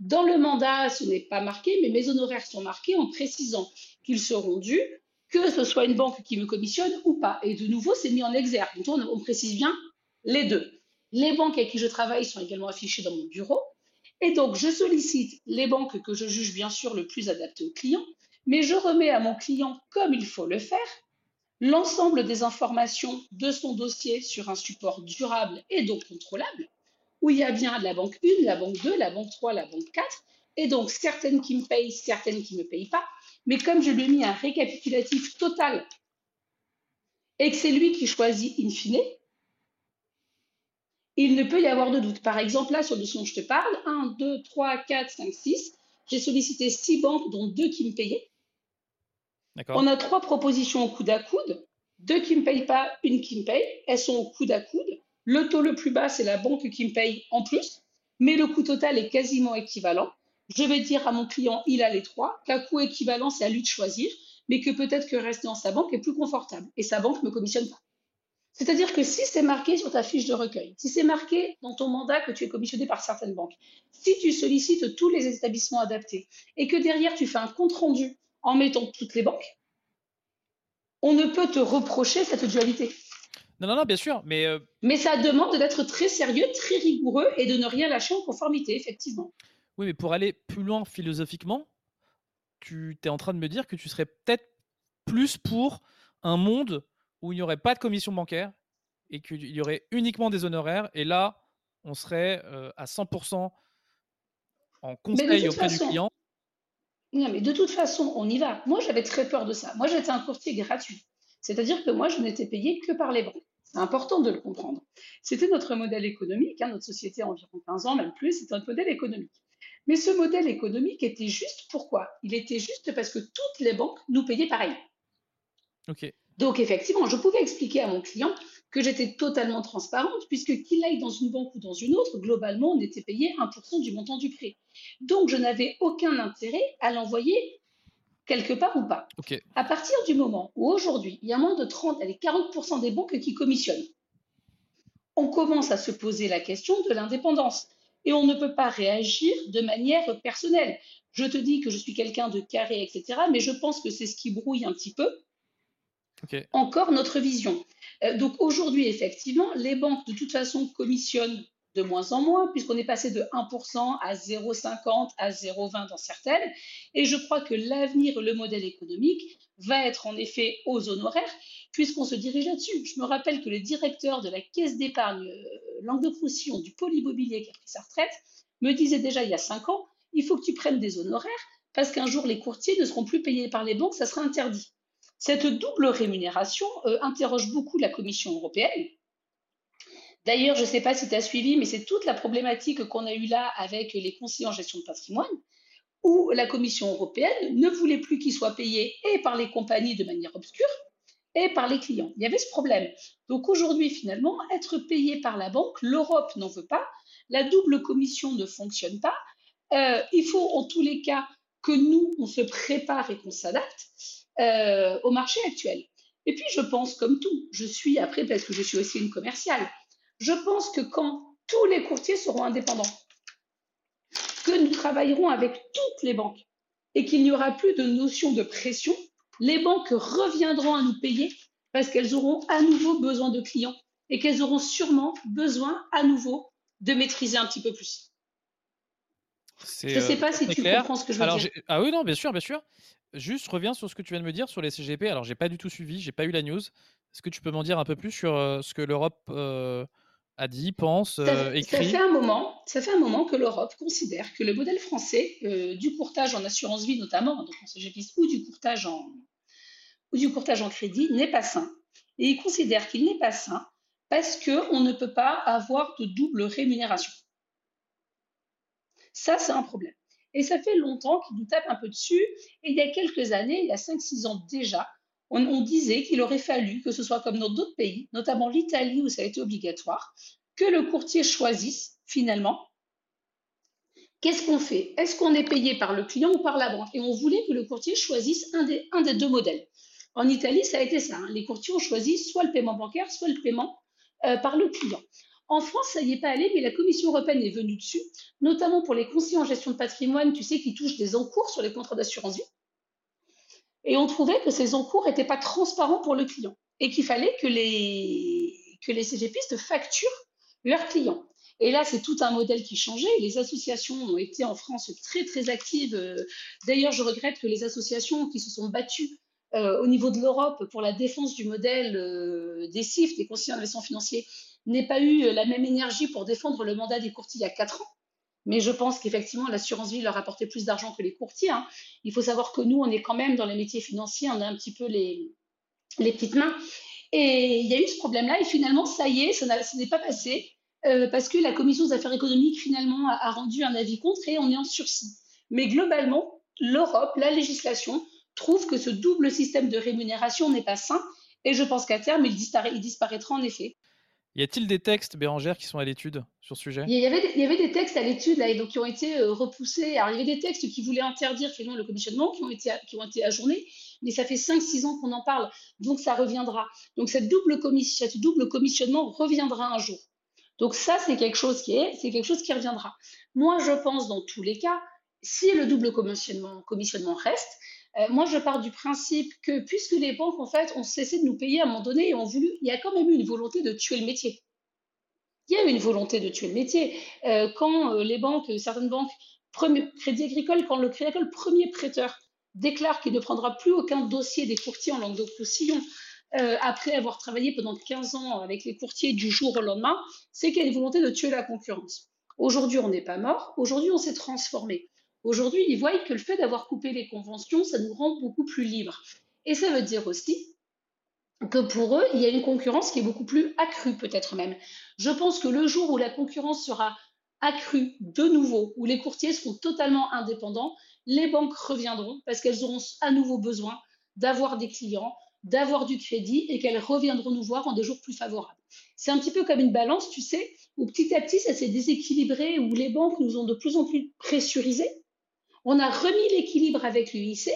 Dans le mandat, ce n'est pas marqué, mais mes honoraires sont marqués en précisant qu'ils seront dus, que ce soit une banque qui me commissionne ou pas. Et de nouveau, c'est mis en exergue. Donc, on, précise bien les deux. Les banques avec qui je travaille sont également affichées dans mon bureau. Et donc, je sollicite les banques que je juge bien sûr le plus adaptées au client, mais je remets à mon client, comme il faut le faire, l'ensemble des informations de son dossier sur un support durable et donc contrôlable, où il y a bien la banque 1, la banque 2, la banque 3, la banque 4, et donc certaines qui me payent, certaines qui ne me payent pas. Mais comme je lui ai mis un récapitulatif total et que c'est lui qui choisit in fine, il ne peut y avoir de doute. Par exemple, là, sur le son je te parle, 1, 2, 3, 4, 5, 6, j'ai sollicité 6 banques, dont 2 qui me payaient. On a trois propositions au coude à coude, deux qui ne me payent pas, une qui me paye. Elles sont au coude à coude. Le taux le plus bas, c'est la banque qui me paye en plus, mais le coût total est quasiment équivalent. Je vais dire à mon client, il a les trois, qu'un coût équivalent, c'est à lui de choisir, mais que peut-être que rester dans sa banque est plus confortable et sa banque ne me commissionne pas. C'est-à-dire que si c'est marqué sur ta fiche de recueil, si c'est marqué dans ton mandat que tu es commissionné par certaines banques, si tu sollicites tous les établissements adaptés et que derrière tu fais un compte-rendu en mettant toutes les banques, on ne peut te reprocher cette dualité. Non, non, non, bien sûr, mais... Euh, mais ça demande d'être très sérieux, très rigoureux et de ne rien lâcher en conformité, effectivement. Oui, mais pour aller plus loin philosophiquement, tu es en train de me dire que tu serais peut-être plus pour un monde où il n'y aurait pas de commission bancaire et qu'il y aurait uniquement des honoraires. Et là, on serait euh, à 100% en conseil auprès du client. Non, mais de toute façon, on y va. Moi, j'avais très peur de ça. Moi, j'étais un courtier gratuit. C'est-à-dire que moi, je n'étais payé que par les banques. C'est important de le comprendre. C'était notre modèle économique, hein, notre société a environ 15 ans, même plus, c'est notre modèle économique. Mais ce modèle économique était juste pourquoi? Il était juste parce que toutes les banques nous payaient pareil. Donc effectivement, je pouvais expliquer à mon client que j'étais totalement transparente, puisque qu'il aille dans une banque ou dans une autre, globalement, on était payé 1% du montant du prêt. Donc je n'avais aucun intérêt à l'envoyer quelque part ou pas. À partir du moment où aujourd'hui, il y a moins de 30, allez, 40% des banques qui commissionnent, on commence à se poser la question de l'indépendance et on ne peut pas réagir de manière personnelle. Je te dis que je suis quelqu'un de carré, etc., mais je pense que c'est ce qui brouille un petit peu encore notre vision. Euh, donc aujourd'hui, effectivement, les banques, de toute façon, commissionnent de moins en moins, puisqu'on est passé de 1% à 0,50 à 0,20 dans certaines. Et je crois que l'avenir, le modèle économique, va être en effet aux honoraires, puisqu'on se dirige là-dessus. Je me rappelle que le directeur de la caisse d'épargne euh, Languedoc-Roussillon du pôle immobilier qui a pris sa retraite me disait déjà il y a cinq ans, il faut que tu prennes des honoraires parce qu'un jour les courtiers ne seront plus payés par les banques, ça sera interdit. Cette double rémunération euh, interroge beaucoup la Commission européenne. D'ailleurs, je ne sais pas si tu as suivi, mais c'est toute la problématique qu'on a eue là avec les conseillers en gestion de patrimoine, où la Commission européenne ne voulait plus qu'ils soient payés et par les compagnies de manière obscure et par les clients. Il y avait ce problème. Donc aujourd'hui, finalement, être payé par la banque, l'Europe n'en veut pas, la double commission ne fonctionne pas. Euh, il faut en tous les cas que nous, on se prépare et qu'on s'adapte euh, au marché actuel. Et puis, je pense, comme tout, je suis après, parce que je suis aussi une commerciale, je pense que quand tous les courtiers seront indépendants, que nous travaillerons avec toutes les banques et qu'il n'y aura plus de notion de pression, les banques reviendront à nous payer parce qu'elles auront à nouveau besoin de clients et qu'elles auront sûrement besoin à nouveau de maîtriser un petit peu plus. Je ne sais euh, pas si tu comprends ce que je veux dire. Ah oui, non, bien sûr, bien sûr. Juste, reviens sur ce que tu viens de me dire sur les CGP. Alors, j'ai pas du tout suivi, j'ai pas eu la news. Est-ce que tu peux m'en dire un peu plus sur euh, ce que l'Europe euh, a dit, pense, écrit ça fait, un moment, ça fait un moment que l'Europe considère que le modèle français du courtage en assurance vie notamment, donc en CGP ou du courtage en ou du courtage en crédit n'est pas sain. Et il considère qu'il n'est pas sain parce qu'on ne peut pas avoir de double rémunération. Ça, c'est un problème. Et ça fait longtemps qu'il nous tape un peu dessus. Et il y a quelques années, il y a 5-6 ans déjà, on, disait qu'il aurait fallu que ce soit comme dans d'autres pays, notamment l'Italie où ça a été obligatoire, que le courtier choisisse finalement Qu'est-ce qu'on fait? Est-ce qu'on est payé par le client ou par la banque? Et on voulait que le courtier choisisse un des, deux modèles. En Italie, ça a été ça. Hein. Les courtiers ont choisi soit le paiement bancaire, soit le paiement euh, par le client. En France, ça n'y est pas allé, mais la Commission européenne est venue dessus, notamment pour les conseillers en gestion de patrimoine, tu sais, qui touchent des encours sur les contrats d'assurance vie. Et on trouvait que ces encours n'étaient pas transparents pour le client et qu'il fallait que les, que CGPistes facturent leurs clients. Et là, c'est tout un modèle qui changeait. Les associations ont été en France très, très actives. D'ailleurs, je regrette que les associations qui se sont battues euh, au niveau de l'Europe pour la défense du modèle euh, des CIF, des conseillers en investissement financier, n'ait pas eu la même énergie pour défendre le mandat des courtiers il y a quatre ans. Mais je pense qu'effectivement, l'assurance vie leur apportait plus d'argent que les courtiers. hein. Il faut savoir que nous, on est quand même dans les métiers financiers, on a un petit peu les, petites mains. Et il y a eu ce problème-là, et finalement, ça y est, ça n'est pas passé, euh, parce que la commission des affaires économiques, finalement, a, rendu un avis contre et on est en sursis. Mais globalement, l'Europe, la législation, trouve que ce double système de rémunération n'est pas sain, et je pense qu'à terme, il disparaîtra en effet. Y a-t-il des textes, Bérangère, qui sont à l'étude sur ce sujet? Il y avait, des- textes à l'étude donc, qui ont été euh, repoussés. Alors, il y avait des textes qui voulaient interdire finalement le commissionnement, qui ont été, qui ont été ajournés, mais ça fait 5-6 ans qu'on en parle, donc ça reviendra. Donc, cette double, commis- cette double commissionnement reviendra un jour. Donc, ça, c'est quelque chose qui est, c'est quelque chose qui reviendra. Moi, je pense dans tous les cas, si le double commissionnement reste, euh, moi, je pars du principe que puisque les banques, en ont cessé de nous payer à un moment donné et ont voulu, il y a quand même eu une volonté de tuer le métier il y a eu une volonté de tuer le métier. Euh, quand euh, les banques, certaines banques, Crédit Agricole, quand le Crédit Agricole, premier prêteur, déclare qu'il ne prendra plus aucun dossier des courtiers en Languedoc-Roussillon, euh, après avoir travaillé pendant 15 ans avec les courtiers du jour au lendemain, c'est qu'il y a une volonté de tuer la concurrence. Aujourd'hui, on n'est pas mort. Aujourd'hui, on s'est transformé. Aujourd'hui, ils voient que le fait d'avoir coupé les conventions, ça nous rend beaucoup plus libres. Et ça veut dire aussi que pour eux, il y a une concurrence qui est beaucoup plus accrue, peut-être même. Je pense que le jour où la concurrence sera accrue de nouveau, où les courtiers seront totalement indépendants, les banques reviendront parce qu'elles auront à nouveau besoin d'avoir des clients, d'avoir du crédit et qu'elles reviendront nous voir en des jours plus favorables. C'est un petit peu comme une balance, tu sais, où petit à petit ça s'est déséquilibré, où les banques nous ont de plus en plus pressurisés. On a remis l'équilibre avec l'UIC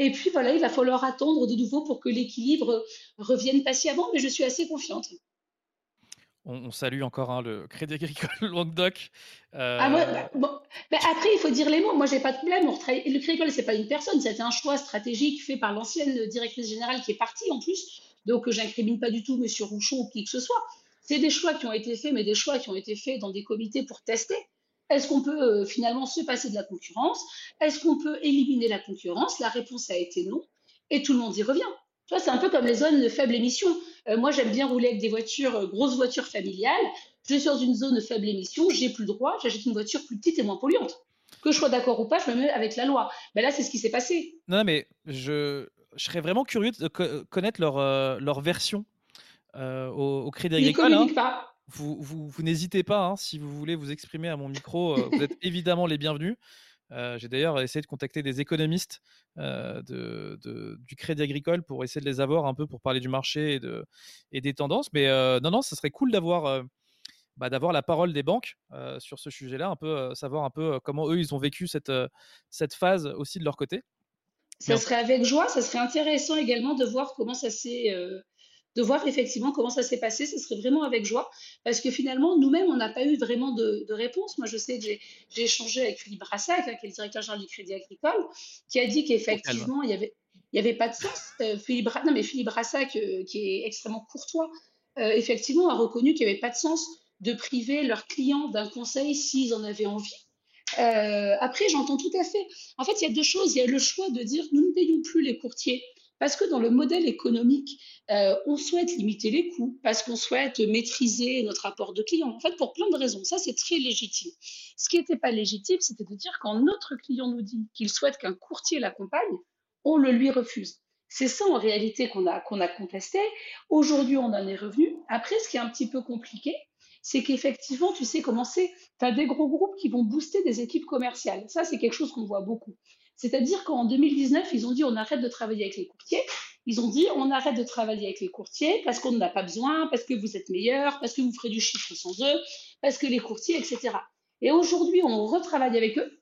et puis voilà, il va falloir attendre de nouveau pour que l'équilibre revienne patiemment, mais je suis assez confiante. on, on salue encore hein, le Crédit Agricole <laughs> Languedoc. Euh, Ah, bah, bon, bah, après, il faut dire les mots. Moi, j'ai pas de problème. On Le Crédit Agricole, c'est pas une personne. C'était un choix stratégique fait par l'ancienne directrice générale qui est partie en plus. Donc, j'incrimine pas du tout Monsieur Rouchon ou qui que ce soit. C'est des choix qui ont été faits, mais des choix qui ont été faits dans des comités pour tester. Est-ce qu'on peut euh, finalement se passer de la concurrence? Est-ce qu'on peut éliminer la concurrence? La réponse a été non. Et tout le monde y revient. Tu vois, c'est un peu comme les zones de faible émission. Euh, moi, j'aime bien rouler avec des voitures, euh, grosses voitures familiales. Je suis dans une zone de faible émission, j'ai plus le droit, j'achète une voiture plus petite et moins polluante. Que je sois d'accord ou pas, je me mets avec la loi. Ben là, c'est ce qui s'est passé. Non, mais je, je serais vraiment curieux de co- connaître leur, euh, leur version euh, au, au Crédit Ils Agricole. hein. communiquent pas. Vous, vous, vous n'hésitez pas, hein, si vous voulez vous exprimer à mon micro, euh, vous êtes <laughs> évidemment les bienvenus. Euh, J'ai d'ailleurs essayé de contacter des économistes euh, de, de- du Crédit Agricole pour essayer de les avoir un peu pour parler du marché et, de, et des tendances. Mais euh, non, non, ce serait cool d'avoir bah, d'avoir la parole des banques sur ce sujet-là, un peu savoir un peu comment eux ils ont vécu cette, cette phase aussi de leur côté. Ça Mais- serait avec joie, ça serait intéressant également de voir comment ça s'est, de voir effectivement comment ça s'est passé. Ça serait vraiment avec joie, parce que finalement, nous-mêmes, on n'a pas eu vraiment de, réponse. Moi, je sais que j'ai échangé avec Philippe Brassac, hein, qui est le directeur général du Crédit Agricole, qui a dit qu'effectivement, il avait, il y avait pas de sens. Euh, Philippe, non, mais Philippe Brassac, euh, qui est extrêmement courtois, euh, effectivement, a reconnu qu'il n'y avait pas de sens de priver leurs clients d'un conseil s'ils en avaient envie. Après, j'entends tout à fait. En fait, il y a deux choses. Il y a le choix de dire nous ne payons plus les courtiers parce que dans le modèle économique, euh, on souhaite limiter les coûts, parce qu'on souhaite maîtriser notre apport de clients. En fait, pour plein de raisons. Ça, c'est très légitime. Ce qui n'était pas légitime, c'était de dire quand notre client nous dit qu'il souhaite qu'un courtier l'accompagne, on le lui refuse. C'est ça en réalité qu'on a, contesté. Aujourd'hui, on en est revenu. Après, ce qui est un petit peu compliqué, c'est qu'effectivement, tu sais comment c'est, tu as des gros groupes qui vont booster des équipes commerciales. Ça, c'est quelque chose qu'on voit beaucoup. C'est-à-dire qu'en 2019, ils ont dit on arrête de travailler avec les courtiers. Ils ont dit on arrête de travailler avec les courtiers parce qu'on n'en a pas besoin, parce que vous êtes meilleurs, parce que vous ferez du chiffre sans eux, parce que les courtiers, etc. Et aujourd'hui, on retravaille avec eux.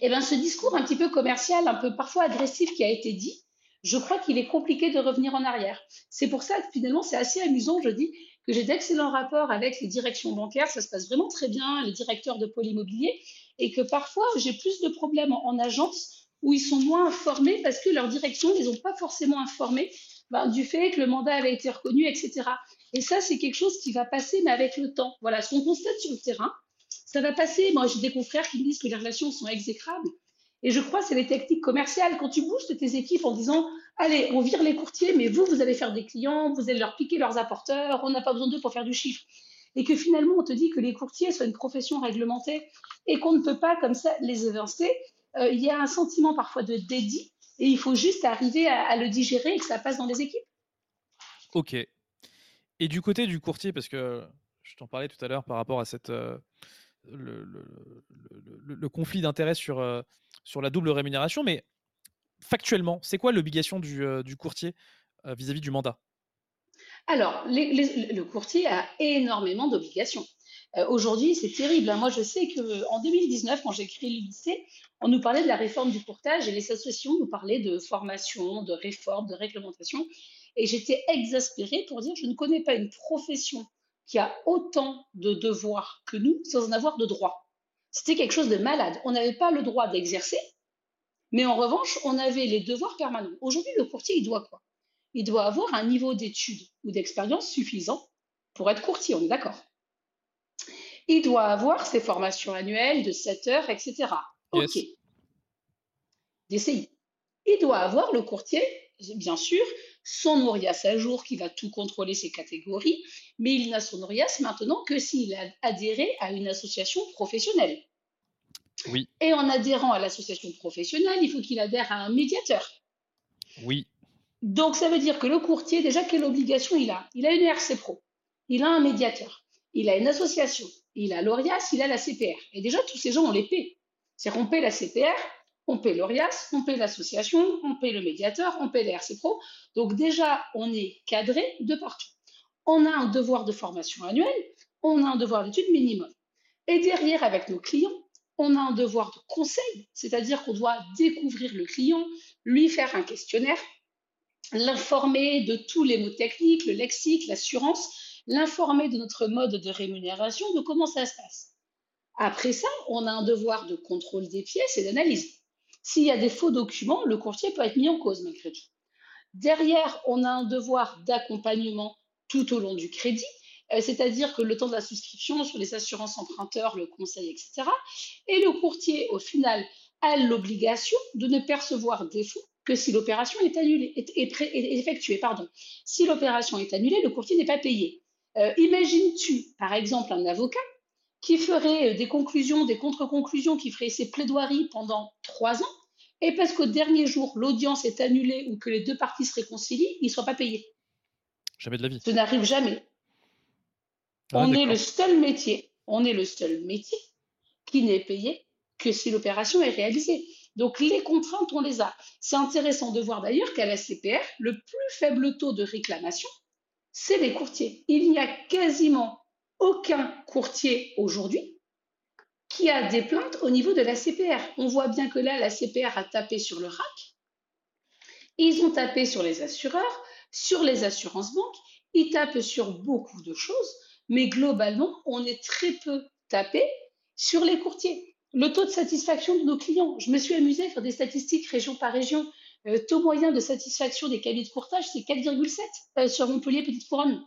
Et bien, ce discours un petit peu commercial, un peu parfois agressif qui a été dit, je crois qu'il est compliqué de revenir en arrière. C'est pour ça que finalement, c'est assez amusant, je dis, que j'ai d'excellents rapports avec les directions bancaires, ça se passe vraiment très bien, les directeurs de pôle immobilier, et que parfois j'ai plus de problèmes en, en agence où ils sont moins informés parce que leur direction ne les ont pas forcément informés ben, du fait que le mandat avait été reconnu, etc. Et ça, c'est quelque chose qui va passer, mais avec le temps. Voilà, ce qu'on constate sur le terrain, ça va passer. Moi, j'ai des confrères qui me disent que les relations sont exécrables. Et je crois que c'est les techniques commerciales. Quand tu boostes tes équipes en disant Allez, on vire les courtiers, mais vous, vous allez faire des clients, vous allez leur piquer leurs apporteurs, on n'a pas besoin d'eux pour faire du chiffre. Et que finalement on te dit que les courtiers sont une profession réglementée et qu'on ne peut pas comme ça les évincer, euh, il y a un sentiment parfois de dédit et il faut juste arriver à, le digérer et que ça passe dans les équipes. Ok. Et du côté du courtier, parce que je t'en parlais tout à l'heure par rapport à cette, euh, le, conflit d'intérêts sur, euh, sur la double rémunération, mais factuellement, c'est quoi l'obligation du, du courtier vis-à-vis du mandat? Alors, le courtier a énormément d'obligations. Aujourd'hui, c'est terrible. Hein. Moi, je sais qu'en 2019, quand j'ai créé le lycée, on nous parlait de la réforme du courtage et les associations nous parlaient de formation, de réforme, de réglementation. Et j'étais exaspérée pour dire je ne connais pas une profession qui a autant de devoirs que nous sans en avoir de droits. C'était quelque chose de malade. On n'avait pas le droit d'exercer, mais en revanche, on avait les devoirs permanents. Aujourd'hui, le courtier, il doit quoi? Il doit avoir un niveau d'études ou d'expérience suffisant pour être courtier, on est d'accord. Il doit avoir ses formations annuelles de 7 heures, etc. OK. DCI. Il doit avoir le courtier, bien sûr, son ORIAS à jour qui va tout contrôler ses catégories, mais il n'a son ORIAS maintenant que s'il a adhéré à une association professionnelle. Oui. Et en adhérant à l'association professionnelle, il faut qu'il adhère à un médiateur. Oui. Donc ça veut dire que le courtier, déjà, quelle obligation il a? Il a une RC Pro, il a un médiateur, il a une association, il a l'ORIAS, il a la CPR. Et déjà, tous ces gens, on les paie. C'est-à-dire qu'on paie la CPR, on paie l'ORIAS, on paie l'association, on paie le médiateur, on paie les RC Pro. Donc déjà, on est cadré de partout. On a un devoir de formation annuelle, on a un devoir d'études minimum. Et derrière, avec nos clients, on a un devoir de conseil, c'est-à-dire qu'on doit découvrir le client, lui faire un questionnaire, l'informer de tous les mots techniques, le lexique, l'assurance, l'informer de notre mode de rémunération, de comment ça se passe. Après ça, on a un devoir de contrôle des pièces et d'analyse. S'il y a des faux documents, le courtier peut être mis en cause malgré tout. Derrière, on a un devoir d'accompagnement tout au long du crédit, euh, c'est-à-dire que le temps de la souscription sur les assurances emprunteurs, le conseil, etc. Et le courtier, au final, a l'obligation de ne percevoir fonds que si l'opération est annulée, est, effectuée. Pardon. Si l'opération est annulée, le courtier n'est pas payé. Euh, imagines-tu, par exemple, un avocat qui ferait euh, des conclusions, des contre-conclusions, qui ferait ses plaidoiries pendant trois ans, et parce qu'au dernier jour, l'audience est annulée ou que les deux parties se réconcilient, il ne soit pas payé? Jamais de la vie. Ce n'arrive jamais. Ah, on est le seul métier, on est le seul métier qui n'est payé que si l'opération est réalisée. Donc les contraintes, on les a. C'est intéressant de voir d'ailleurs qu'à la CPR, le plus faible taux de réclamation, c'est les courtiers. Il n'y a quasiment aucun courtier aujourd'hui qui a des plaintes au niveau de la CPR. On voit bien que là, la CPR a tapé sur le RAC. Ils ont tapé sur les assureurs, sur les assurances banques. Ils tapent sur beaucoup de choses, mais globalement, on est très peu tapé sur les courtiers. Le taux de satisfaction de nos clients. Je me suis amusée à faire des statistiques région par région. Le taux moyen de satisfaction des cabinets de courtage, c'est 4,7 euh, sur Montpellier Petite Couronne.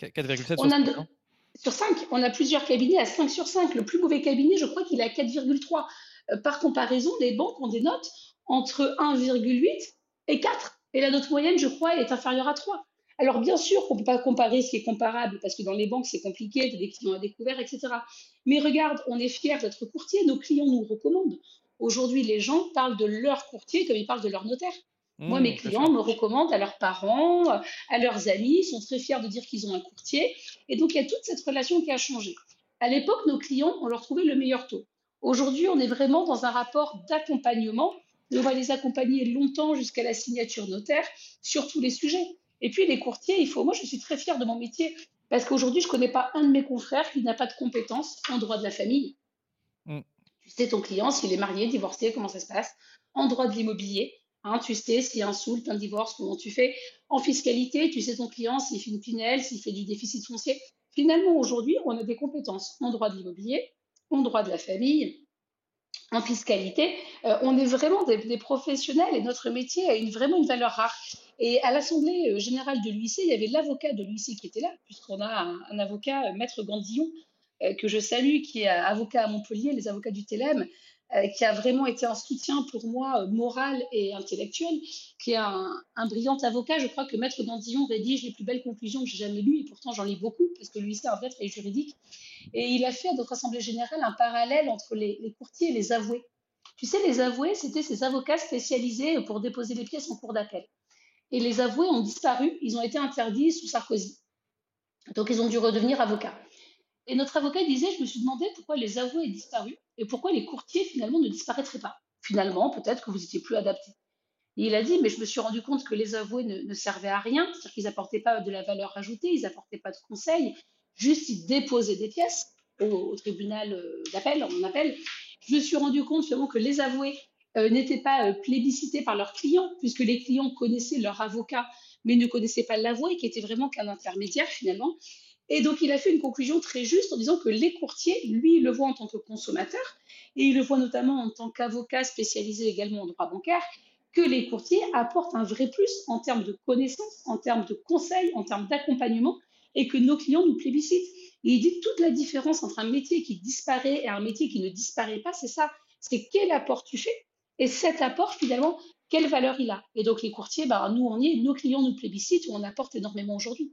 4,7 sur, sur 5. On a plusieurs cabinets à 5 sur 5. Le plus mauvais cabinet, je crois qu'il est à 4,3. Euh, par comparaison, les banques ont des notes entre 1,8 et 4. Et la note moyenne, je crois, est inférieure à 3. Alors bien sûr qu'on ne peut pas comparer ce qui est comparable, parce que dans les banques, c'est compliqué, tu as des clients à découvert, etc. Mais regarde, on est fiers d'être courtier, nos clients nous recommandent. Aujourd'hui, les gens parlent de leur courtier comme ils parlent de leur notaire. Moi, mes mmh, clients me recommandent à leurs parents, à leurs amis, ils sont très fiers de dire qu'ils ont un courtier. Et donc, il y a toute cette relation qui a changé. À l'époque, nos clients, on leur trouvait le meilleur taux. Aujourd'hui, on est vraiment dans un rapport d'accompagnement. On va les accompagner longtemps jusqu'à la signature notaire sur tous les sujets. Et puis, les courtiers, il faut. Moi, je suis très fière de mon métier parce qu'aujourd'hui, je ne connais pas un de mes confrères qui n'a pas de compétences en droit de la famille. Mmh. Tu sais, ton client, s'il est marié, divorcé, comment ça se passe? En droit de l'immobilier, Hein, tu sais s'il y a un divorce, comment tu fais? En fiscalité, tu sais ton client s'il fait une pinelle, s'il fait du déficit foncier. Finalement, aujourd'hui, on a des compétences en droit de l'immobilier, en droit de la famille, en fiscalité. Euh, on est vraiment des, professionnels et notre métier a une, vraiment une valeur rare. Et à l'Assemblée euh, générale de l'UIC, il y avait l'avocat de l'UIC qui était là, puisqu'on a un, avocat, euh, Maître Gandillon, que je salue, qui est avocat à Montpellier, les avocats du TLM, qui a vraiment été un soutien pour moi moral et intellectuel, qui est un, brillant avocat. Je crois que Maître Dandillon rédige les plus belles conclusions que j'ai jamais lues, et pourtant j'en lis beaucoup, parce que lui, c'est un vrai trait juridique. Et il a fait à notre Assemblée générale un parallèle entre les, les courtiers et les avoués. Tu sais, les avoués, c'était ces avocats spécialisés pour déposer les pièces en cours d'appel. Et les avoués ont disparu, ils ont été interdits sous Sarkozy. Donc ils ont dû redevenir avocats. Et notre avocat disait, je me suis demandé pourquoi les avoués aient disparu et pourquoi les courtiers finalement ne disparaîtraient pas. Finalement, peut-être que vous étiez plus adaptés. Et il a dit, mais je me suis rendu compte que les avoués ne, servaient à rien, c'est-à-dire qu'ils n'apportaient pas de la valeur ajoutée, ils n'apportaient pas de conseils, juste ils déposaient des pièces au, tribunal euh, d'appel, on appelle. Je me suis rendu compte finalement que les avoués euh, n'étaient pas euh, plébiscités par leurs clients, puisque les clients connaissaient leur avocat, mais ne connaissaient pas l'avoué, qui était vraiment qu'un intermédiaire finalement. Et donc, il a fait une conclusion très juste en disant que les courtiers, lui, le voit en tant que consommateur, et il le voit notamment en tant qu'avocat spécialisé également en droit bancaire, que les courtiers apportent un vrai plus en termes de connaissances, en termes de conseils, en termes d'accompagnement, et que nos clients nous plébiscitent. Et il dit toute la différence entre un métier qui disparaît et un métier qui ne disparaît pas, c'est ça. C'est quel apport tu fais, et cet apport, finalement, quelle valeur il a. Et donc, les courtiers, bah, nous, on y est, nos clients nous plébiscitent, on apporte énormément aujourd'hui.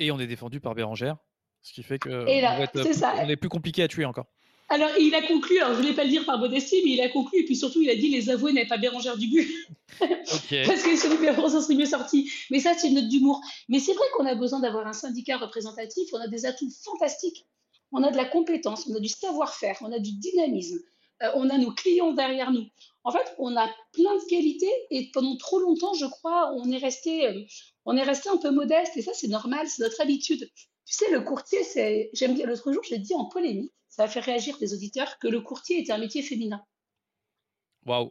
Et on est défendu par Bérangère, ce qui fait que on est plus compliqué à tuer encore. Alors, il a conclu, alors je ne voulais pas le dire par modestie, mais il a conclu, et puis surtout, il a dit les avoués n'avaient pas Bérangère du but. <laughs> <laughs> Parce que ça serait mieux sorti. Mais ça, c'est une note d'humour. Mais c'est vrai qu'on a besoin d'avoir un syndicat représentatif, on a des atouts fantastiques. On a de la compétence, on a du savoir-faire, on a du dynamisme, euh, on a nos clients derrière nous. En fait, on a plein de qualités et pendant trop longtemps, je crois, on est resté, euh, on est resté un peu modeste et ça, c'est normal, c'est notre habitude. Tu sais, le courtier, c'est, j'aime bien, l'autre jour, je l'ai dit en polémique, ça a fait réagir des auditeurs, que le courtier était un métier féminin. Waouh!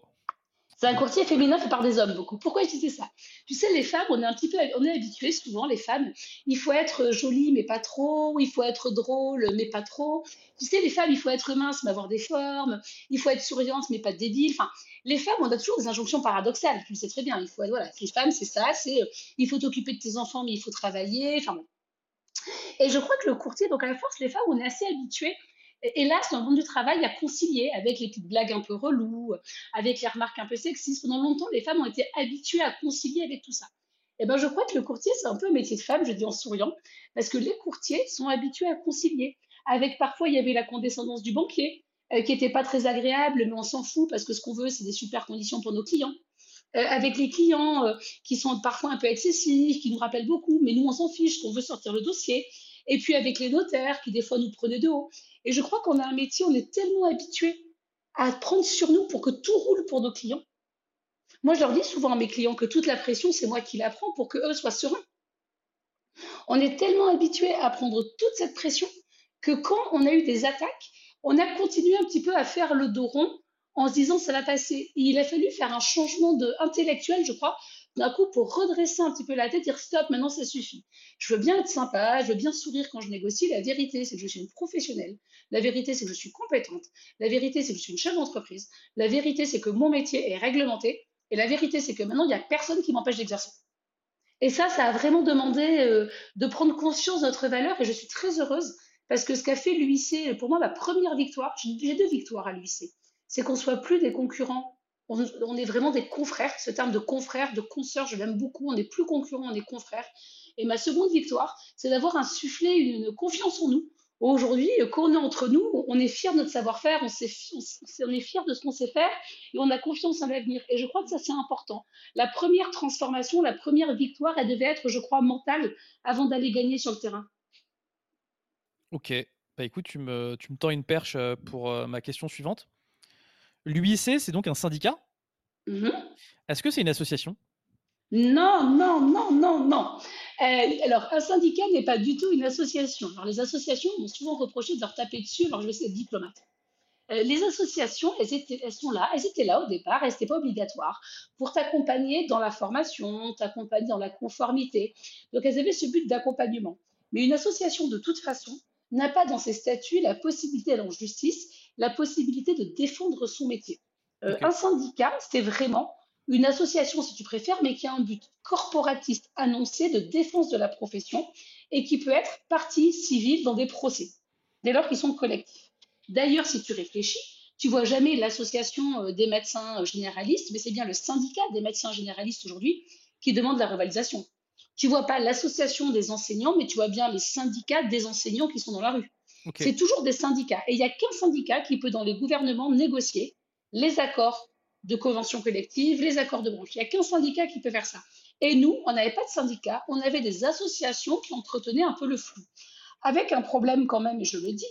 C'est un courtier féminin fait par des hommes beaucoup. Pourquoi je disais ça? Tu sais, les femmes, on est un petit peu, on est habitués souvent, les femmes, il faut être jolie mais pas trop, il faut être drôle mais pas trop. Tu sais, les femmes, il faut être mince mais avoir des formes, il faut être souriante mais pas débile. Enfin, les femmes, on a toujours des injonctions paradoxales. Tu le sais très bien. Il faut, voilà, les femmes, c'est ça, c'est, il faut t'occuper de tes enfants mais il faut travailler. Enfin bon. Et je crois que le courtier, donc à la force, les femmes, on est assez habitués hélas, dans le monde du travail, a concilié avec les petites blagues un peu reloues, avec les remarques un peu sexistes. Pendant longtemps, les femmes ont été habituées à concilier avec tout ça. Eh ben, je crois que le courtier, c'est un peu un métier de femme, je dis en souriant, parce que les courtiers sont habitués à concilier. Avec parfois, il y avait la condescendance du banquier, euh, qui n'était pas très agréable, mais on s'en fout parce que ce qu'on veut, c'est des super conditions pour nos clients. Euh, avec les clients euh, qui sont parfois un peu excessifs, qui nous rappellent beaucoup, mais nous, on s'en fiche, qu'on veut sortir le dossier. Et puis avec les notaires qui, des fois, nous prenaient de haut. Et je crois qu'on a un métier, on est tellement habitué à prendre sur nous pour que tout roule pour nos clients. Moi, je leur dis souvent à mes clients que toute la pression, c'est moi qui la prends pour qu'eux soient sereins. On est tellement habitué à prendre toute cette pression que quand on a eu des attaques, on a continué un petit peu à faire le dos rond en se disant ça va passer. il a fallu faire un changement de, intellectuel, je crois, d'un coup pour redresser un petit peu la tête, dire stop, maintenant ça suffit. Je veux bien être sympa, je veux bien sourire quand je négocie. La vérité, c'est que je suis une professionnelle. La vérité, c'est que je suis compétente. La vérité, c'est que je suis une chef d'entreprise. La vérité, c'est que mon métier est réglementé. Et la vérité, c'est que maintenant, il n'y a personne qui m'empêche d'exercer. Et ça, ça a vraiment demandé euh, de prendre conscience de notre valeur. Et je suis très heureuse parce que ce qu'a fait l'UIC, pour moi, ma première victoire, j'ai deux victoires à l'UIC, c'est qu'on soit plus des concurrents on, est vraiment des confrères. Ce terme de confrère, de consoeur, je l'aime beaucoup. On n'est plus concurrents, on est confrères. Et ma seconde victoire, c'est d'avoir insufflé une confiance en nous. Aujourd'hui, quand on est entre nous, on est fier de notre savoir-faire, on, est fier de ce qu'on sait faire et on a confiance en l'avenir. Et je crois que ça, c'est important. La première transformation, la première victoire, elle devait être, je crois, mentale avant d'aller gagner sur le terrain. Ok. Bah écoute, tu me, tu me tends une perche euh, pour euh, ma question suivante. L'UIC, c'est donc un syndicat? Mmh Est-ce que c'est une association? Non, non, non, non, non. Euh, alors, un syndicat n'est pas du tout une association. Alors, les associations m'ont souvent reproché de leur taper dessus, alors je vais essayer diplomate. Euh, les associations, elles, étaient, elles sont là, elles étaient là au départ, elles n'étaient pas obligatoires pour t'accompagner dans la formation, t'accompagner dans la conformité. Donc, elles avaient ce but d'accompagnement. Mais une association, de toute façon, n'a pas dans ses statuts la possibilité d'aller en justice la possibilité de défendre son métier. Euh, un syndicat, c'est vraiment une association, si tu préfères, mais qui a un but corporatiste annoncé de défense de la profession et qui peut être partie civile dans des procès, dès lors qu'ils sont collectifs. D'ailleurs, si tu réfléchis, tu vois jamais l'association euh, des médecins généralistes, mais c'est bien le syndicat des médecins généralistes aujourd'hui qui demande la revalorisation. Tu vois pas l'association des enseignants, mais tu vois bien les syndicats des enseignants qui sont dans la rue. C'est toujours des syndicats. Et il n'y a qu'un syndicat qui peut, dans les gouvernements, négocier les accords de convention collective, les accords de branche. Il n'y a qu'un syndicat qui peut faire ça. Et nous, on n'avait pas de syndicat, on avait des associations qui entretenaient un peu le flou. Avec un problème quand même, et je le dis,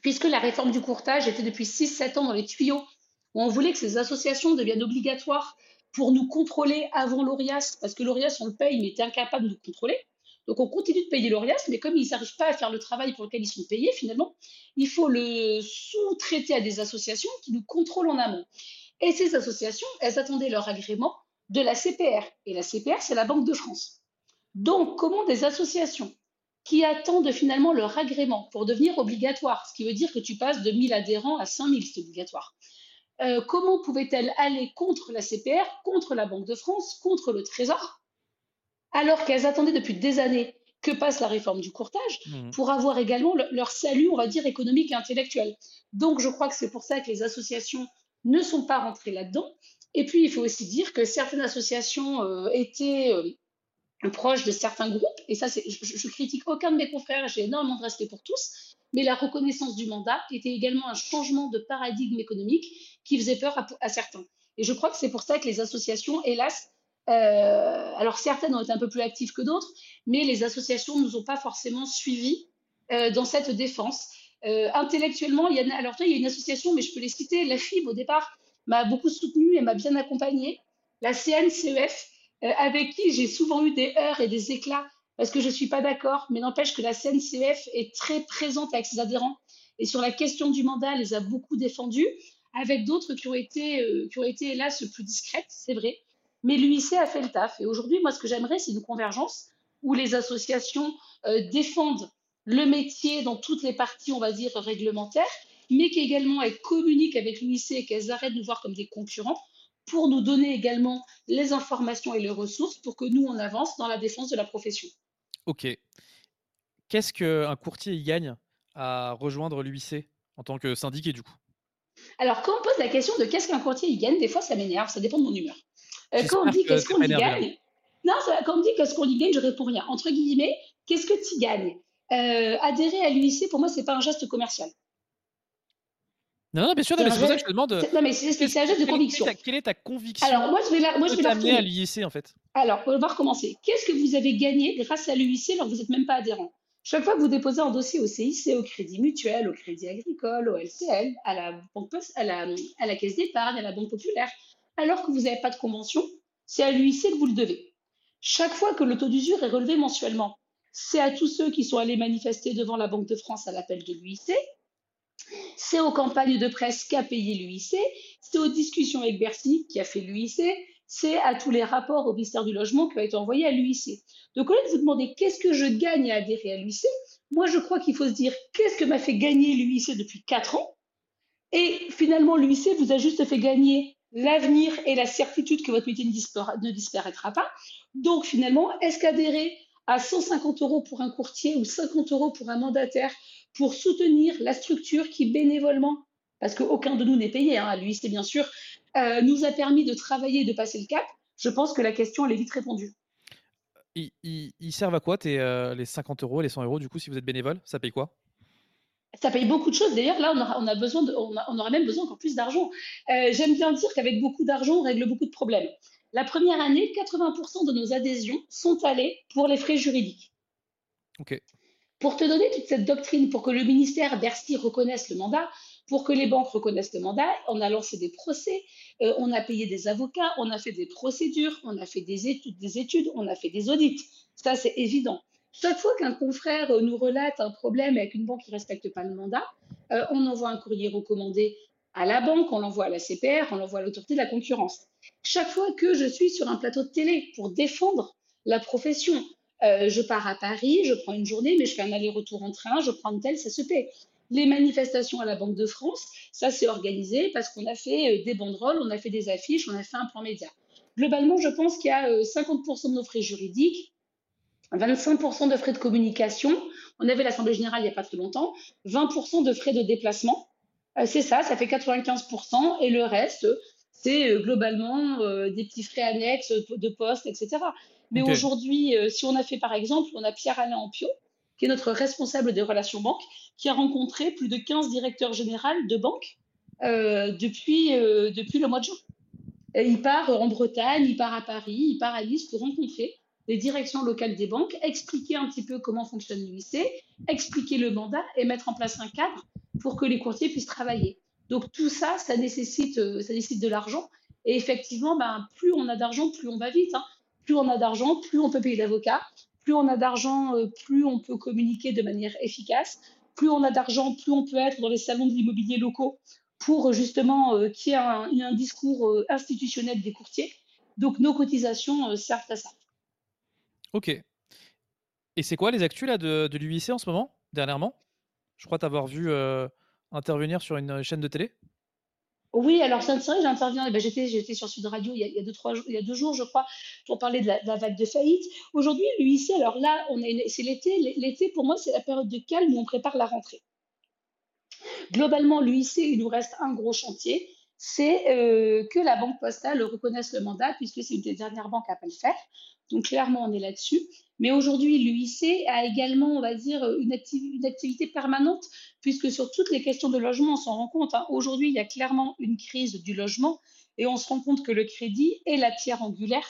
puisque la réforme du courtage était depuis 6-7 ans dans les tuyaux, où on voulait que ces associations deviennent obligatoires pour nous contrôler avant l'ORIAS, parce que l'ORIAS, on le paye, mais était incapable de nous contrôler. Donc on continue de payer l'ORIAS, mais comme ils n'arrivent pas à faire le travail pour lequel ils sont payés, finalement, il faut le sous-traiter à des associations qui nous contrôlent en amont. Et ces associations, elles attendaient leur agrément de la CPR. Et la CPR, c'est la Banque de France. Donc, comment des associations qui attendent finalement leur agrément pour devenir obligatoire, ce qui veut dire que tu passes de 1000 adhérents à 5000, c'est obligatoire. Euh, comment pouvaient-elles aller contre la CPR, contre la Banque de France, contre le Trésor, alors qu'elles attendaient depuis des années que passe la réforme du courtage mmh. pour avoir également leur salut, on va dire, économique et intellectuel. Donc, je crois que c'est pour ça que les associations ne sont pas rentrées là-dedans. Et puis, il faut aussi dire que certaines associations euh, étaient euh, proche de certains groupes, et ça, je, je, critique aucun de mes confrères, j'ai énormément de respect pour tous, mais la reconnaissance du mandat était également un changement de paradigme économique qui faisait peur à, certains. Et je crois que c'est pour ça que les associations, hélas, euh, alors certaines ont été un peu plus actives que d'autres, mais les associations ne nous ont pas forcément suivis euh, dans cette défense. Euh, intellectuellement, il y a, alors il y a une association, mais je peux les citer, la FIB au départ m'a beaucoup soutenue et m'a bien accompagnée. La CNCEF, avec qui j'ai souvent eu des heurts et des éclats parce que je ne suis pas d'accord, mais n'empêche que la CNCF est très présente avec ses adhérents et sur la question du mandat, elle les a beaucoup défendus, avec d'autres qui, ont été, qui ont été hélas plus discrètes, c'est vrai. Mais l'UIC a fait le taf. Et aujourd'hui, moi, ce que j'aimerais, c'est une convergence où les associations euh, défendent le métier dans toutes les parties, on va dire, réglementaires, mais qu'également elles communiquent avec l'UIC et qu'elles arrêtent de nous voir comme des concurrents pour nous donner également les informations et les ressources pour que nous, on avance dans la défense de la profession. Ok. Qu'est-ce qu'un courtier y gagne à rejoindre l'UIC en tant que syndiqué du coup? Alors, quand on pose la question de qu'est-ce qu'un courtier y gagne, des fois ça m'énerve, ça dépend de mon humeur. Euh, quand on dit qu'est-ce qu'on y gagne, non, quand on dit qu'est-ce qu'on y gagne, je réponds rien. Entre guillemets, qu'est-ce que tu gagnes? Euh, Adhérer à l'UIC, pour moi, c'est pas un geste commercial. Non, non, bien sûr, c'est pour ça que je te demande. Non, mais c'est un geste de conviction. Quelle est ta conviction Alors, moi, je vais la, moi, je vais à l'UIC, en fait? Alors, on va recommencer. Qu'est-ce que vous avez gagné grâce à l'UIC alors que vous n'êtes même pas adhérent? Chaque fois que vous déposez un dossier au CIC, au Crédit Mutuel, au Crédit Agricole, au LCL, à la, banque, à la, à la Caisse d'épargne, à la Banque Populaire, alors que vous n'avez pas de convention, c'est à l'UIC que vous le devez. Chaque fois que le taux d'usure est relevé mensuellement, c'est à tous ceux qui sont allés manifester devant la Banque de France à l'appel de l'UIC c'est aux campagnes de presse qu'a payé l'UIC, c'est aux discussions avec Bercy qui a fait l'UIC, c'est à tous les rapports au ministère du Logement qui ont été envoyés à l'UIC. Donc au lieu de vous demander qu'est-ce que je gagne à adhérer à l'UIC, moi je crois qu'il faut se dire qu'est-ce que m'a fait gagner l'UIC depuis 4 ans et finalement l'UIC vous a juste fait gagner l'avenir et la certitude que votre métier ne, disparaîtra pas. Donc finalement, est-ce qu'adhérer à 150 euros pour un courtier ou 50 euros pour un mandataire pour soutenir la structure qui bénévolement, parce qu'aucun de nous n'est payé, hein, lui c'est bien sûr, euh, nous a permis de travailler et de passer le cap, je pense que la question elle est vite répondue. Ils, servent à quoi euh, les 50 euros, les 100 euros du coup si vous êtes bénévole? Ça paye quoi? Ça paye beaucoup de choses. D'ailleurs, là, on aura, on a besoin de, on, aura même besoin encore plus d'argent. Euh, j'aime bien dire qu'avec beaucoup d'argent, on règle beaucoup de problèmes. La première année, 80% de nos adhésions sont allées pour les frais juridiques. Ok. Pour te donner toute cette doctrine, pour que le ministère Bercy reconnaisse le mandat, pour que les banques reconnaissent le mandat, on a lancé des procès, euh, on a payé des avocats, on a fait des procédures, on a fait des études, des études on a fait des audits. Ça, c'est évident. Chaque fois qu'un confrère euh, nous relate un problème avec une banque qui ne respecte pas le mandat, euh, on envoie un courrier recommandé à la banque, on l'envoie à la CPR, on l'envoie à l'autorité de la concurrence. Chaque fois que je suis sur un plateau de télé pour défendre la profession, euh, je pars à Paris, je prends une journée, mais je fais un aller-retour en train, je prends un tel, ça se paie. Les manifestations à la Banque de France, ça s'est organisé parce qu'on a fait des banderoles, on a fait des affiches, on a fait un plan média. Globalement, je pense qu'il y a 50% euh, de nos frais juridiques, 25% de frais de communication. On avait l'Assemblée générale il n'y a pas très longtemps, 20% de frais de déplacement. Euh, c'est ça, ça fait 95%, et le reste, c'est euh, globalement euh, des petits frais annexes de poste, etc. Mais aujourd'hui, si on a fait par exemple, on a Pierre-Alain Ampio, qui est notre responsable des relations banques, qui a rencontré plus de 15 directeurs généraux de banques depuis, depuis le mois de juin. Et il part en Bretagne, il part à Paris, il part à Nice pour rencontrer les directions locales des banques, expliquer un petit peu comment fonctionne l'UIC, expliquer le mandat et mettre en place un cadre pour que les courtiers puissent travailler. Donc tout ça, ça nécessite, euh, de l'argent. Et effectivement, ben, plus on a d'argent, plus on va vite. hein. Plus on a d'argent, plus on peut payer d'avocats. Plus on a d'argent, euh, plus on peut communiquer de manière efficace. Plus on a d'argent, plus on peut être dans les salons de l'immobilier locaux pour euh, justement qu'il y ait un, discours institutionnel des courtiers. Donc nos cotisations servent à ça. Ok. Et c'est quoi les actus là de, de l'UIC en ce moment, dernièrement? Je crois t'avoir vu euh, intervenir sur une chaîne de télé. Oui, alors c'est vrai, j'interviens. eh ben, j'étais, j'étais sur Sud Radio il y, a, a deux, trois il y a deux jours, je crois, pour parler de la, vague de faillite. Aujourd'hui, l'UIC, alors là, on est, c'est l'été. L'été, pour moi, c'est la période de calme où on prépare la rentrée. Globalement, l'UIC, il nous reste un gros chantier, c'est euh, que la Banque Postale reconnaisse le mandat, puisque c'est une des dernières banques à pas le faire. Donc clairement, on est là-dessus. Mais aujourd'hui, l'UIC a également, on va dire, une, acti- une activité permanente, puisque sur toutes les questions de logement, on s'en rend compte. hein. Aujourd'hui, il y a clairement une crise du logement, et on se rend compte que le crédit est la pierre angulaire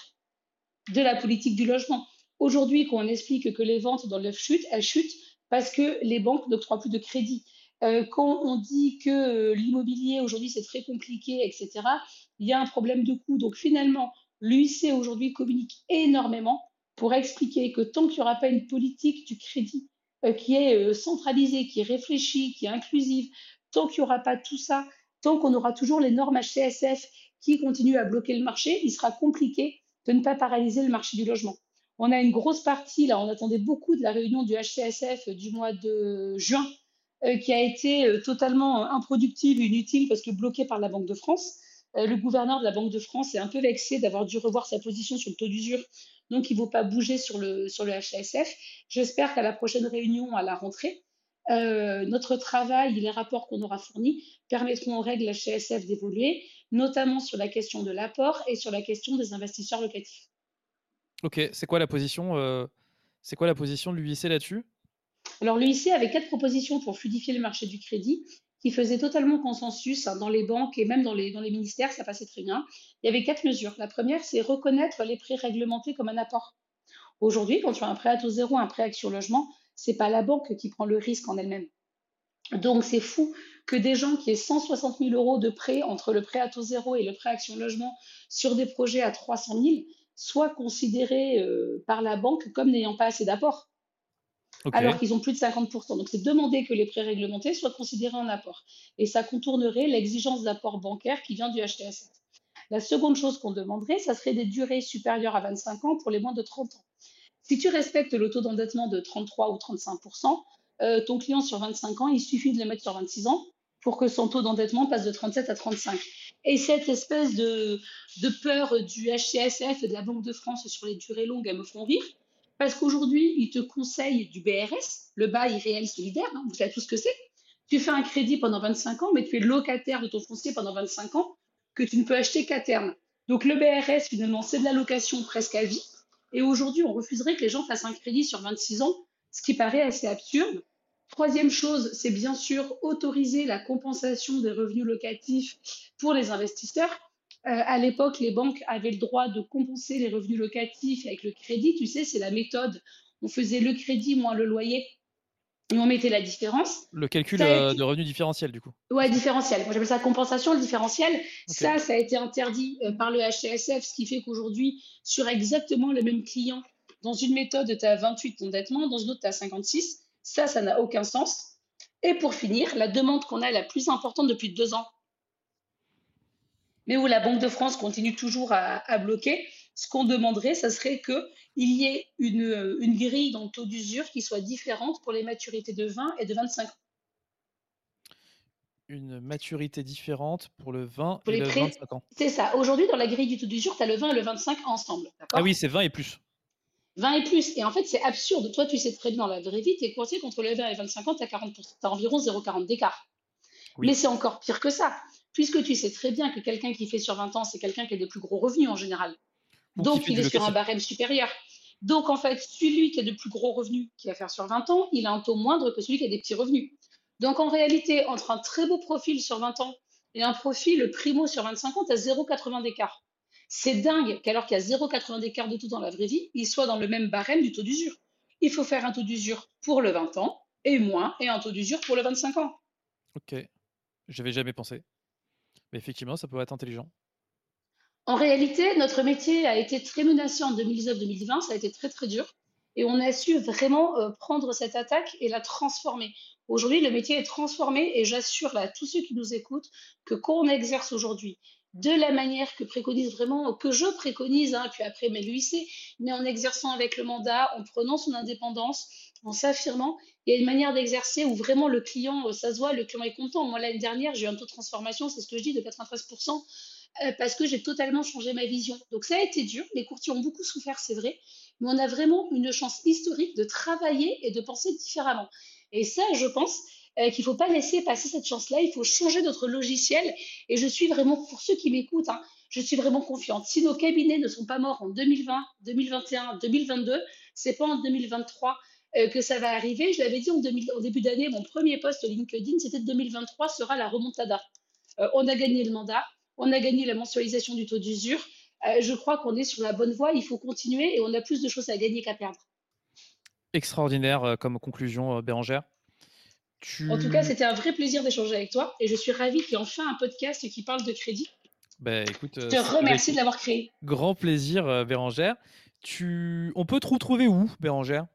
de la politique du logement. Aujourd'hui, quand on explique que les ventes dans l'œuf chutent, elles chutent parce que les banques n'octroient plus de crédit. Euh, quand on dit que euh, l'immobilier aujourd'hui c'est très compliqué, etc., il y a un problème de coût. Donc finalement, l'UIC aujourd'hui communique énormément pour expliquer que tant qu'il n'y aura pas une politique du crédit euh, qui est centralisée, qui est réfléchie, qui est inclusive, tant qu'il n'y aura pas tout ça, tant qu'on aura toujours les normes HCSF qui continuent à bloquer le marché, il sera compliqué de ne pas paralyser le marché du logement. On a une grosse partie, là, on attendait beaucoup de la réunion du HCSF du mois de juin, qui a été euh, totalement improductive et inutile parce que bloquée par la Banque de France. Euh, le gouverneur de la Banque de France est un peu vexé d'avoir dû revoir sa position sur le taux d'usure, donc il ne vaut pas bouger sur le, sur le HCSF. J'espère qu'à la prochaine réunion, à la rentrée, euh, notre travail et les rapports qu'on aura fournis permettront aux règles HCSF d'évoluer, notamment sur la question de l'apport et sur la question des investisseurs locatifs. Ok, c'est quoi la position euh, C'est quoi la position de l'UIC là-dessus? Alors l'UIC avait quatre propositions pour fluidifier le marché du crédit qui faisaient totalement consensus hein, dans les banques et même dans les, ministères, ça passait très bien. Il y avait quatre mesures. La première, c'est reconnaître les prêts réglementés comme un apport. Aujourd'hui, quand tu as un prêt à taux zéro, un prêt action logement, c'est pas la banque qui prend le risque en elle-même. Donc c'est fou que des gens qui aient 160 000 euros de prêt entre le prêt à taux zéro et le prêt action logement sur des projets à 300 000 soient considérés euh, par la banque comme n'ayant pas assez d'apport Alors qu'ils ont plus de 50%. Donc, c'est demander que les prêts réglementés soient considérés en apport. Et ça contournerait l'exigence d'apport bancaire qui vient du HTSF. La seconde chose qu'on demanderait, ça serait des durées supérieures à 25 ans pour les moins de 30 ans. Si tu respectes le taux d'endettement de 33 ou 35%, euh, ton client sur 25 ans, il suffit de le mettre sur 26 ans pour que son taux d'endettement passe de 37 à 35. Et cette espèce de, de peur du HCSF et de la Banque de France sur les durées longues, elles me font rire. Parce qu'aujourd'hui, ils te conseillent du BRS, le bail réel solidaire, hein, vous savez tout ce que c'est. Tu fais un crédit pendant 25 ans, mais tu es locataire de ton foncier pendant 25 ans, que tu ne peux acheter qu'à terme. Donc le BRS, finalement, c'est de la location presque à vie. Et aujourd'hui, on refuserait que les gens fassent un crédit sur 26 ans, ce qui paraît assez absurde. Troisième chose, c'est bien sûr autoriser la compensation des revenus locatifs pour les investisseurs. Euh, à l'époque, les banques avaient le droit de compenser les revenus locatifs avec le crédit. Tu sais, c'est la méthode. On faisait le crédit moins le loyer et on mettait la différence. Le calcul euh, été- de revenu différentiel, du coup. Ouais, différentiel. Moi, j'appelle ça compensation, le différentiel. Ça, ça a été interdit euh, par le HCSF, ce qui fait qu'aujourd'hui, sur exactement le même client, dans une méthode, tu as 28 d'endettement, dans une autre, tu as 56. Ça, ça n'a aucun sens. Et pour finir, la demande qu'on a la plus importante depuis deux ans, mais où la Banque de France continue toujours à, à bloquer, ce qu'on demanderait, ça serait qu'il y ait une, euh, une grille dans le taux d'usure qui soit différente pour les maturités de 20 et de 25 ans. Une maturité différente pour le 20 Pour et les le prêts. 25 ans. C'est ça. Aujourd'hui, dans la grille du taux d'usure, tu as le 20 et le 25 ensemble. Ah oui, c'est 20 et plus. 20 et plus. Et en fait, c'est absurde. Toi, tu sais très bien dans la vraie vie, tu es coincé contre le 20 et 25 ans, tu as 40%. Tu as environ 0,40 d'écart. Mais c'est encore pire que ça, puisque tu sais très bien que quelqu'un qui fait sur 20 ans, c'est quelqu'un qui a des plus gros revenus en général. Donc, il est sur un barème supérieur. Donc, en fait, celui qui a de plus gros revenus, qui va faire sur 20 ans, il a un taux moindre que celui qui a des petits revenus. Donc, en réalité, entre un très beau profil sur 20 ans et un profil primo sur 25 ans, tu as 0,80 d'écart. C'est dingue qu'alors qu'il y a 0,80 d'écart de tout dans la vraie vie, il soit dans le même barème du taux d'usure. Il faut faire un taux d'usure pour le 20 ans et moins, et un taux d'usure pour le 25 ans. Ok, j'avais jamais pensé. Mais effectivement, ça peut être intelligent. En réalité, notre métier a été très menacé en 2019-2020, ça a été très très dur. Et on a su vraiment euh, prendre cette attaque et la transformer. Aujourd'hui, le métier est transformé et j'assure à tous ceux qui nous écoutent que quand on exerce aujourd'hui de la manière que préconise vraiment, que je préconise, hein, puis après mais l'UIC, mais en exerçant avec le mandat, en prenant son indépendance, en s'affirmant, il y a une manière d'exercer où vraiment le client, euh, ça se voit, le client est content. Moi, l'année dernière, j'ai eu un taux de transformation, c'est ce que je dis, de 93%. Euh, parce que j'ai totalement changé ma vision. Donc ça a été dur, les courtiers ont beaucoup souffert, c'est vrai, mais on a vraiment une chance historique de travailler et de penser différemment. Et ça, je pense euh, qu'il ne faut pas laisser passer cette chance-là, il faut changer notre logiciel. Et je suis vraiment, pour ceux qui m'écoutent, hein, je suis vraiment confiante. Si nos cabinets ne sont pas morts en 2020, 2021, 2022, c'est pas en 2023 euh, que ça va arriver. Je l'avais dit en, en début d'année, mon premier poste LinkedIn, c'était 2023 sera la remontada. on a gagné le mandat, on a gagné la mensualisation du taux d'usure. Euh, je crois qu'on est sur la bonne voie. Il faut continuer et on a plus de choses à gagner qu'à perdre. Extraordinaire euh, comme conclusion, euh, Bérangère. En tout cas, c'était un vrai plaisir d'échanger avec toi et je suis ravie qu'il y ait enfin un podcast qui parle de crédit. Ben, écoute, je te remercie de l'avoir créé. Grand plaisir, Bérangère. Tu... On peut te retrouver où, Bérangère?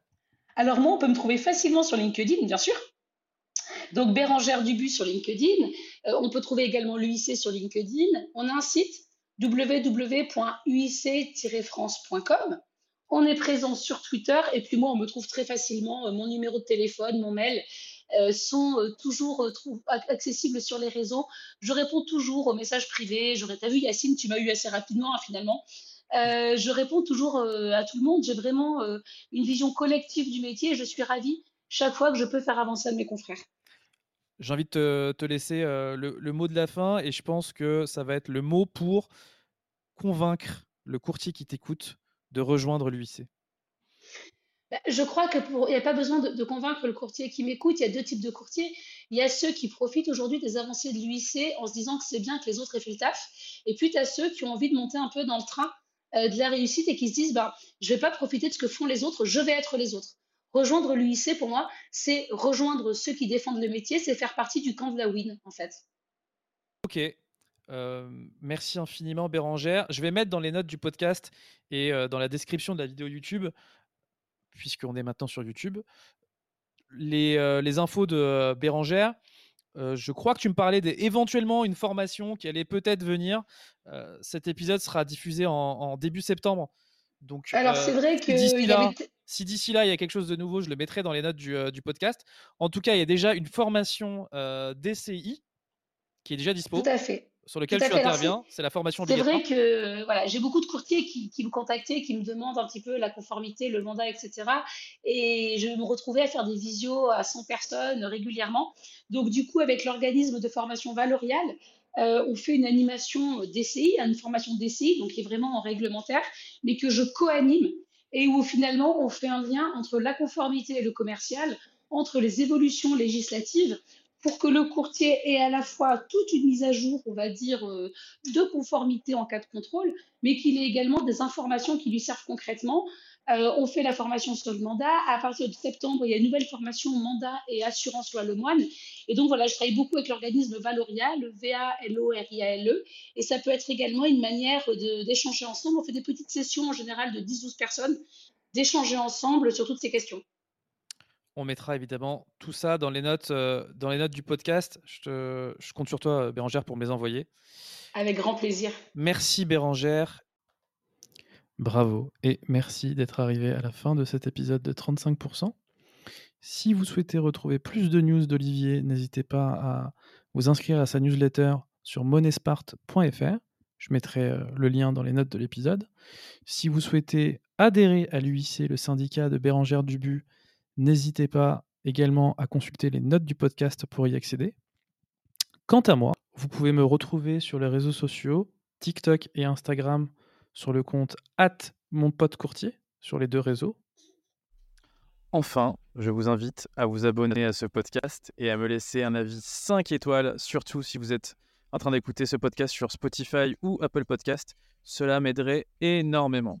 Alors moi, on peut me trouver facilement sur LinkedIn, bien sûr. Donc Bérangère Dubu sur LinkedIn. Euh, on peut trouver également l'UIC sur LinkedIn. On a un site www.uic-france.com. On est présent sur Twitter et puis moi, on me trouve très facilement. Euh, mon numéro de téléphone, mon mail euh, sont toujours accessibles sur les réseaux. Je réponds toujours aux messages privés. J'aurais, as vu Yacine, tu m'as eu assez rapidement hein, finalement. Je réponds toujours à tout le monde. J'ai vraiment une vision collective du métier et je suis ravie chaque fois que je peux faire avancer mes confrères. J'ai envie de te, laisser euh, le, mot de la fin et je pense que ça va être le mot pour convaincre le courtier qui t'écoute de rejoindre l'UIC. Bah, je crois qu'il n'y a pas besoin de, convaincre le courtier qui m'écoute. Il y a deux types de courtiers. Il y a ceux qui profitent aujourd'hui des avancées de l'UIC en se disant que c'est bien que les autres aient fait le taf. Et puis, tu as ceux qui ont envie de monter un peu dans le train euh, de la réussite et qui se disent bah, je vais pas profiter de ce que font les autres, je vais être les autres. Rejoindre l'UIC, pour moi, c'est rejoindre ceux qui défendent le métier, c'est faire partie du camp de la win, en fait. Ok. Euh, merci infiniment, Bérangère. Je vais mettre dans les notes du podcast et euh, dans la description de la vidéo YouTube, puisqu'on est maintenant sur YouTube, les, les infos de Bérangère. Je crois que tu me parlais d'éventuellement une formation qui allait peut-être venir. cet épisode sera diffusé en, début septembre. Donc, Alors, c'est vrai que. Si d'ici là, il y a quelque chose de nouveau, je le mettrai dans les notes du, euh, podcast. En tout cas, il y a déjà une formation euh, DCI qui est déjà dispo. Tout à fait. Sur lequel tu interviens, c'est la formation C'est vrai que voilà, j'ai beaucoup de courtiers qui, me contactaient, qui me demandent un petit peu la conformité, le mandat, etc. Et je me retrouvais à faire des visios à 100 personnes régulièrement. Donc, du coup, avec l'organisme de formation Valorial, euh, on fait une animation DCI, une formation DCI, donc qui est vraiment en réglementaire, mais que je co-anime et où finalement on fait un lien entre la conformité et le commercial, entre les évolutions législatives pour que le courtier ait à la fois toute une mise à jour, on va dire, euh, de conformité en cas de contrôle, mais qu'il ait également des informations qui lui servent concrètement euh, on fait la formation sur le mandat. À partir de septembre, il y a une nouvelle formation mandat et assurance loi Lemoine. Et donc voilà, je travaille beaucoup avec l'organisme Valoria, le V-A-L-O-R-I-A-L-E. Et ça peut être également une manière d'échanger ensemble. On fait des petites sessions en général de 10-12 personnes, d'échanger ensemble sur toutes ces questions. On mettra évidemment tout ça dans les notes, euh, dans les notes du podcast. Je, je compte sur toi, Bérangère, pour me les envoyer. Avec grand plaisir. Merci, Bérangère. Bravo et merci d'être arrivé à la fin de cet épisode de 35%. Si vous souhaitez retrouver plus de news d'Olivier, n'hésitez pas à vous inscrire à sa newsletter sur monespart.fr. Je mettrai euh, le lien dans les notes de l'épisode. Si vous souhaitez adhérer à l'UIC, le syndicat de Bérangère Dubu, n'hésitez pas également à consulter les notes du podcast pour y accéder. Quant à moi, vous pouvez me retrouver sur les réseaux sociaux, TikTok et Instagram, sur le compte at mon sur les deux réseaux. Enfin, je vous invite à vous abonner à ce podcast et à me laisser un avis 5 étoiles, surtout si vous êtes en train d'écouter ce podcast sur Spotify ou Apple Podcast. Cela m'aiderait énormément.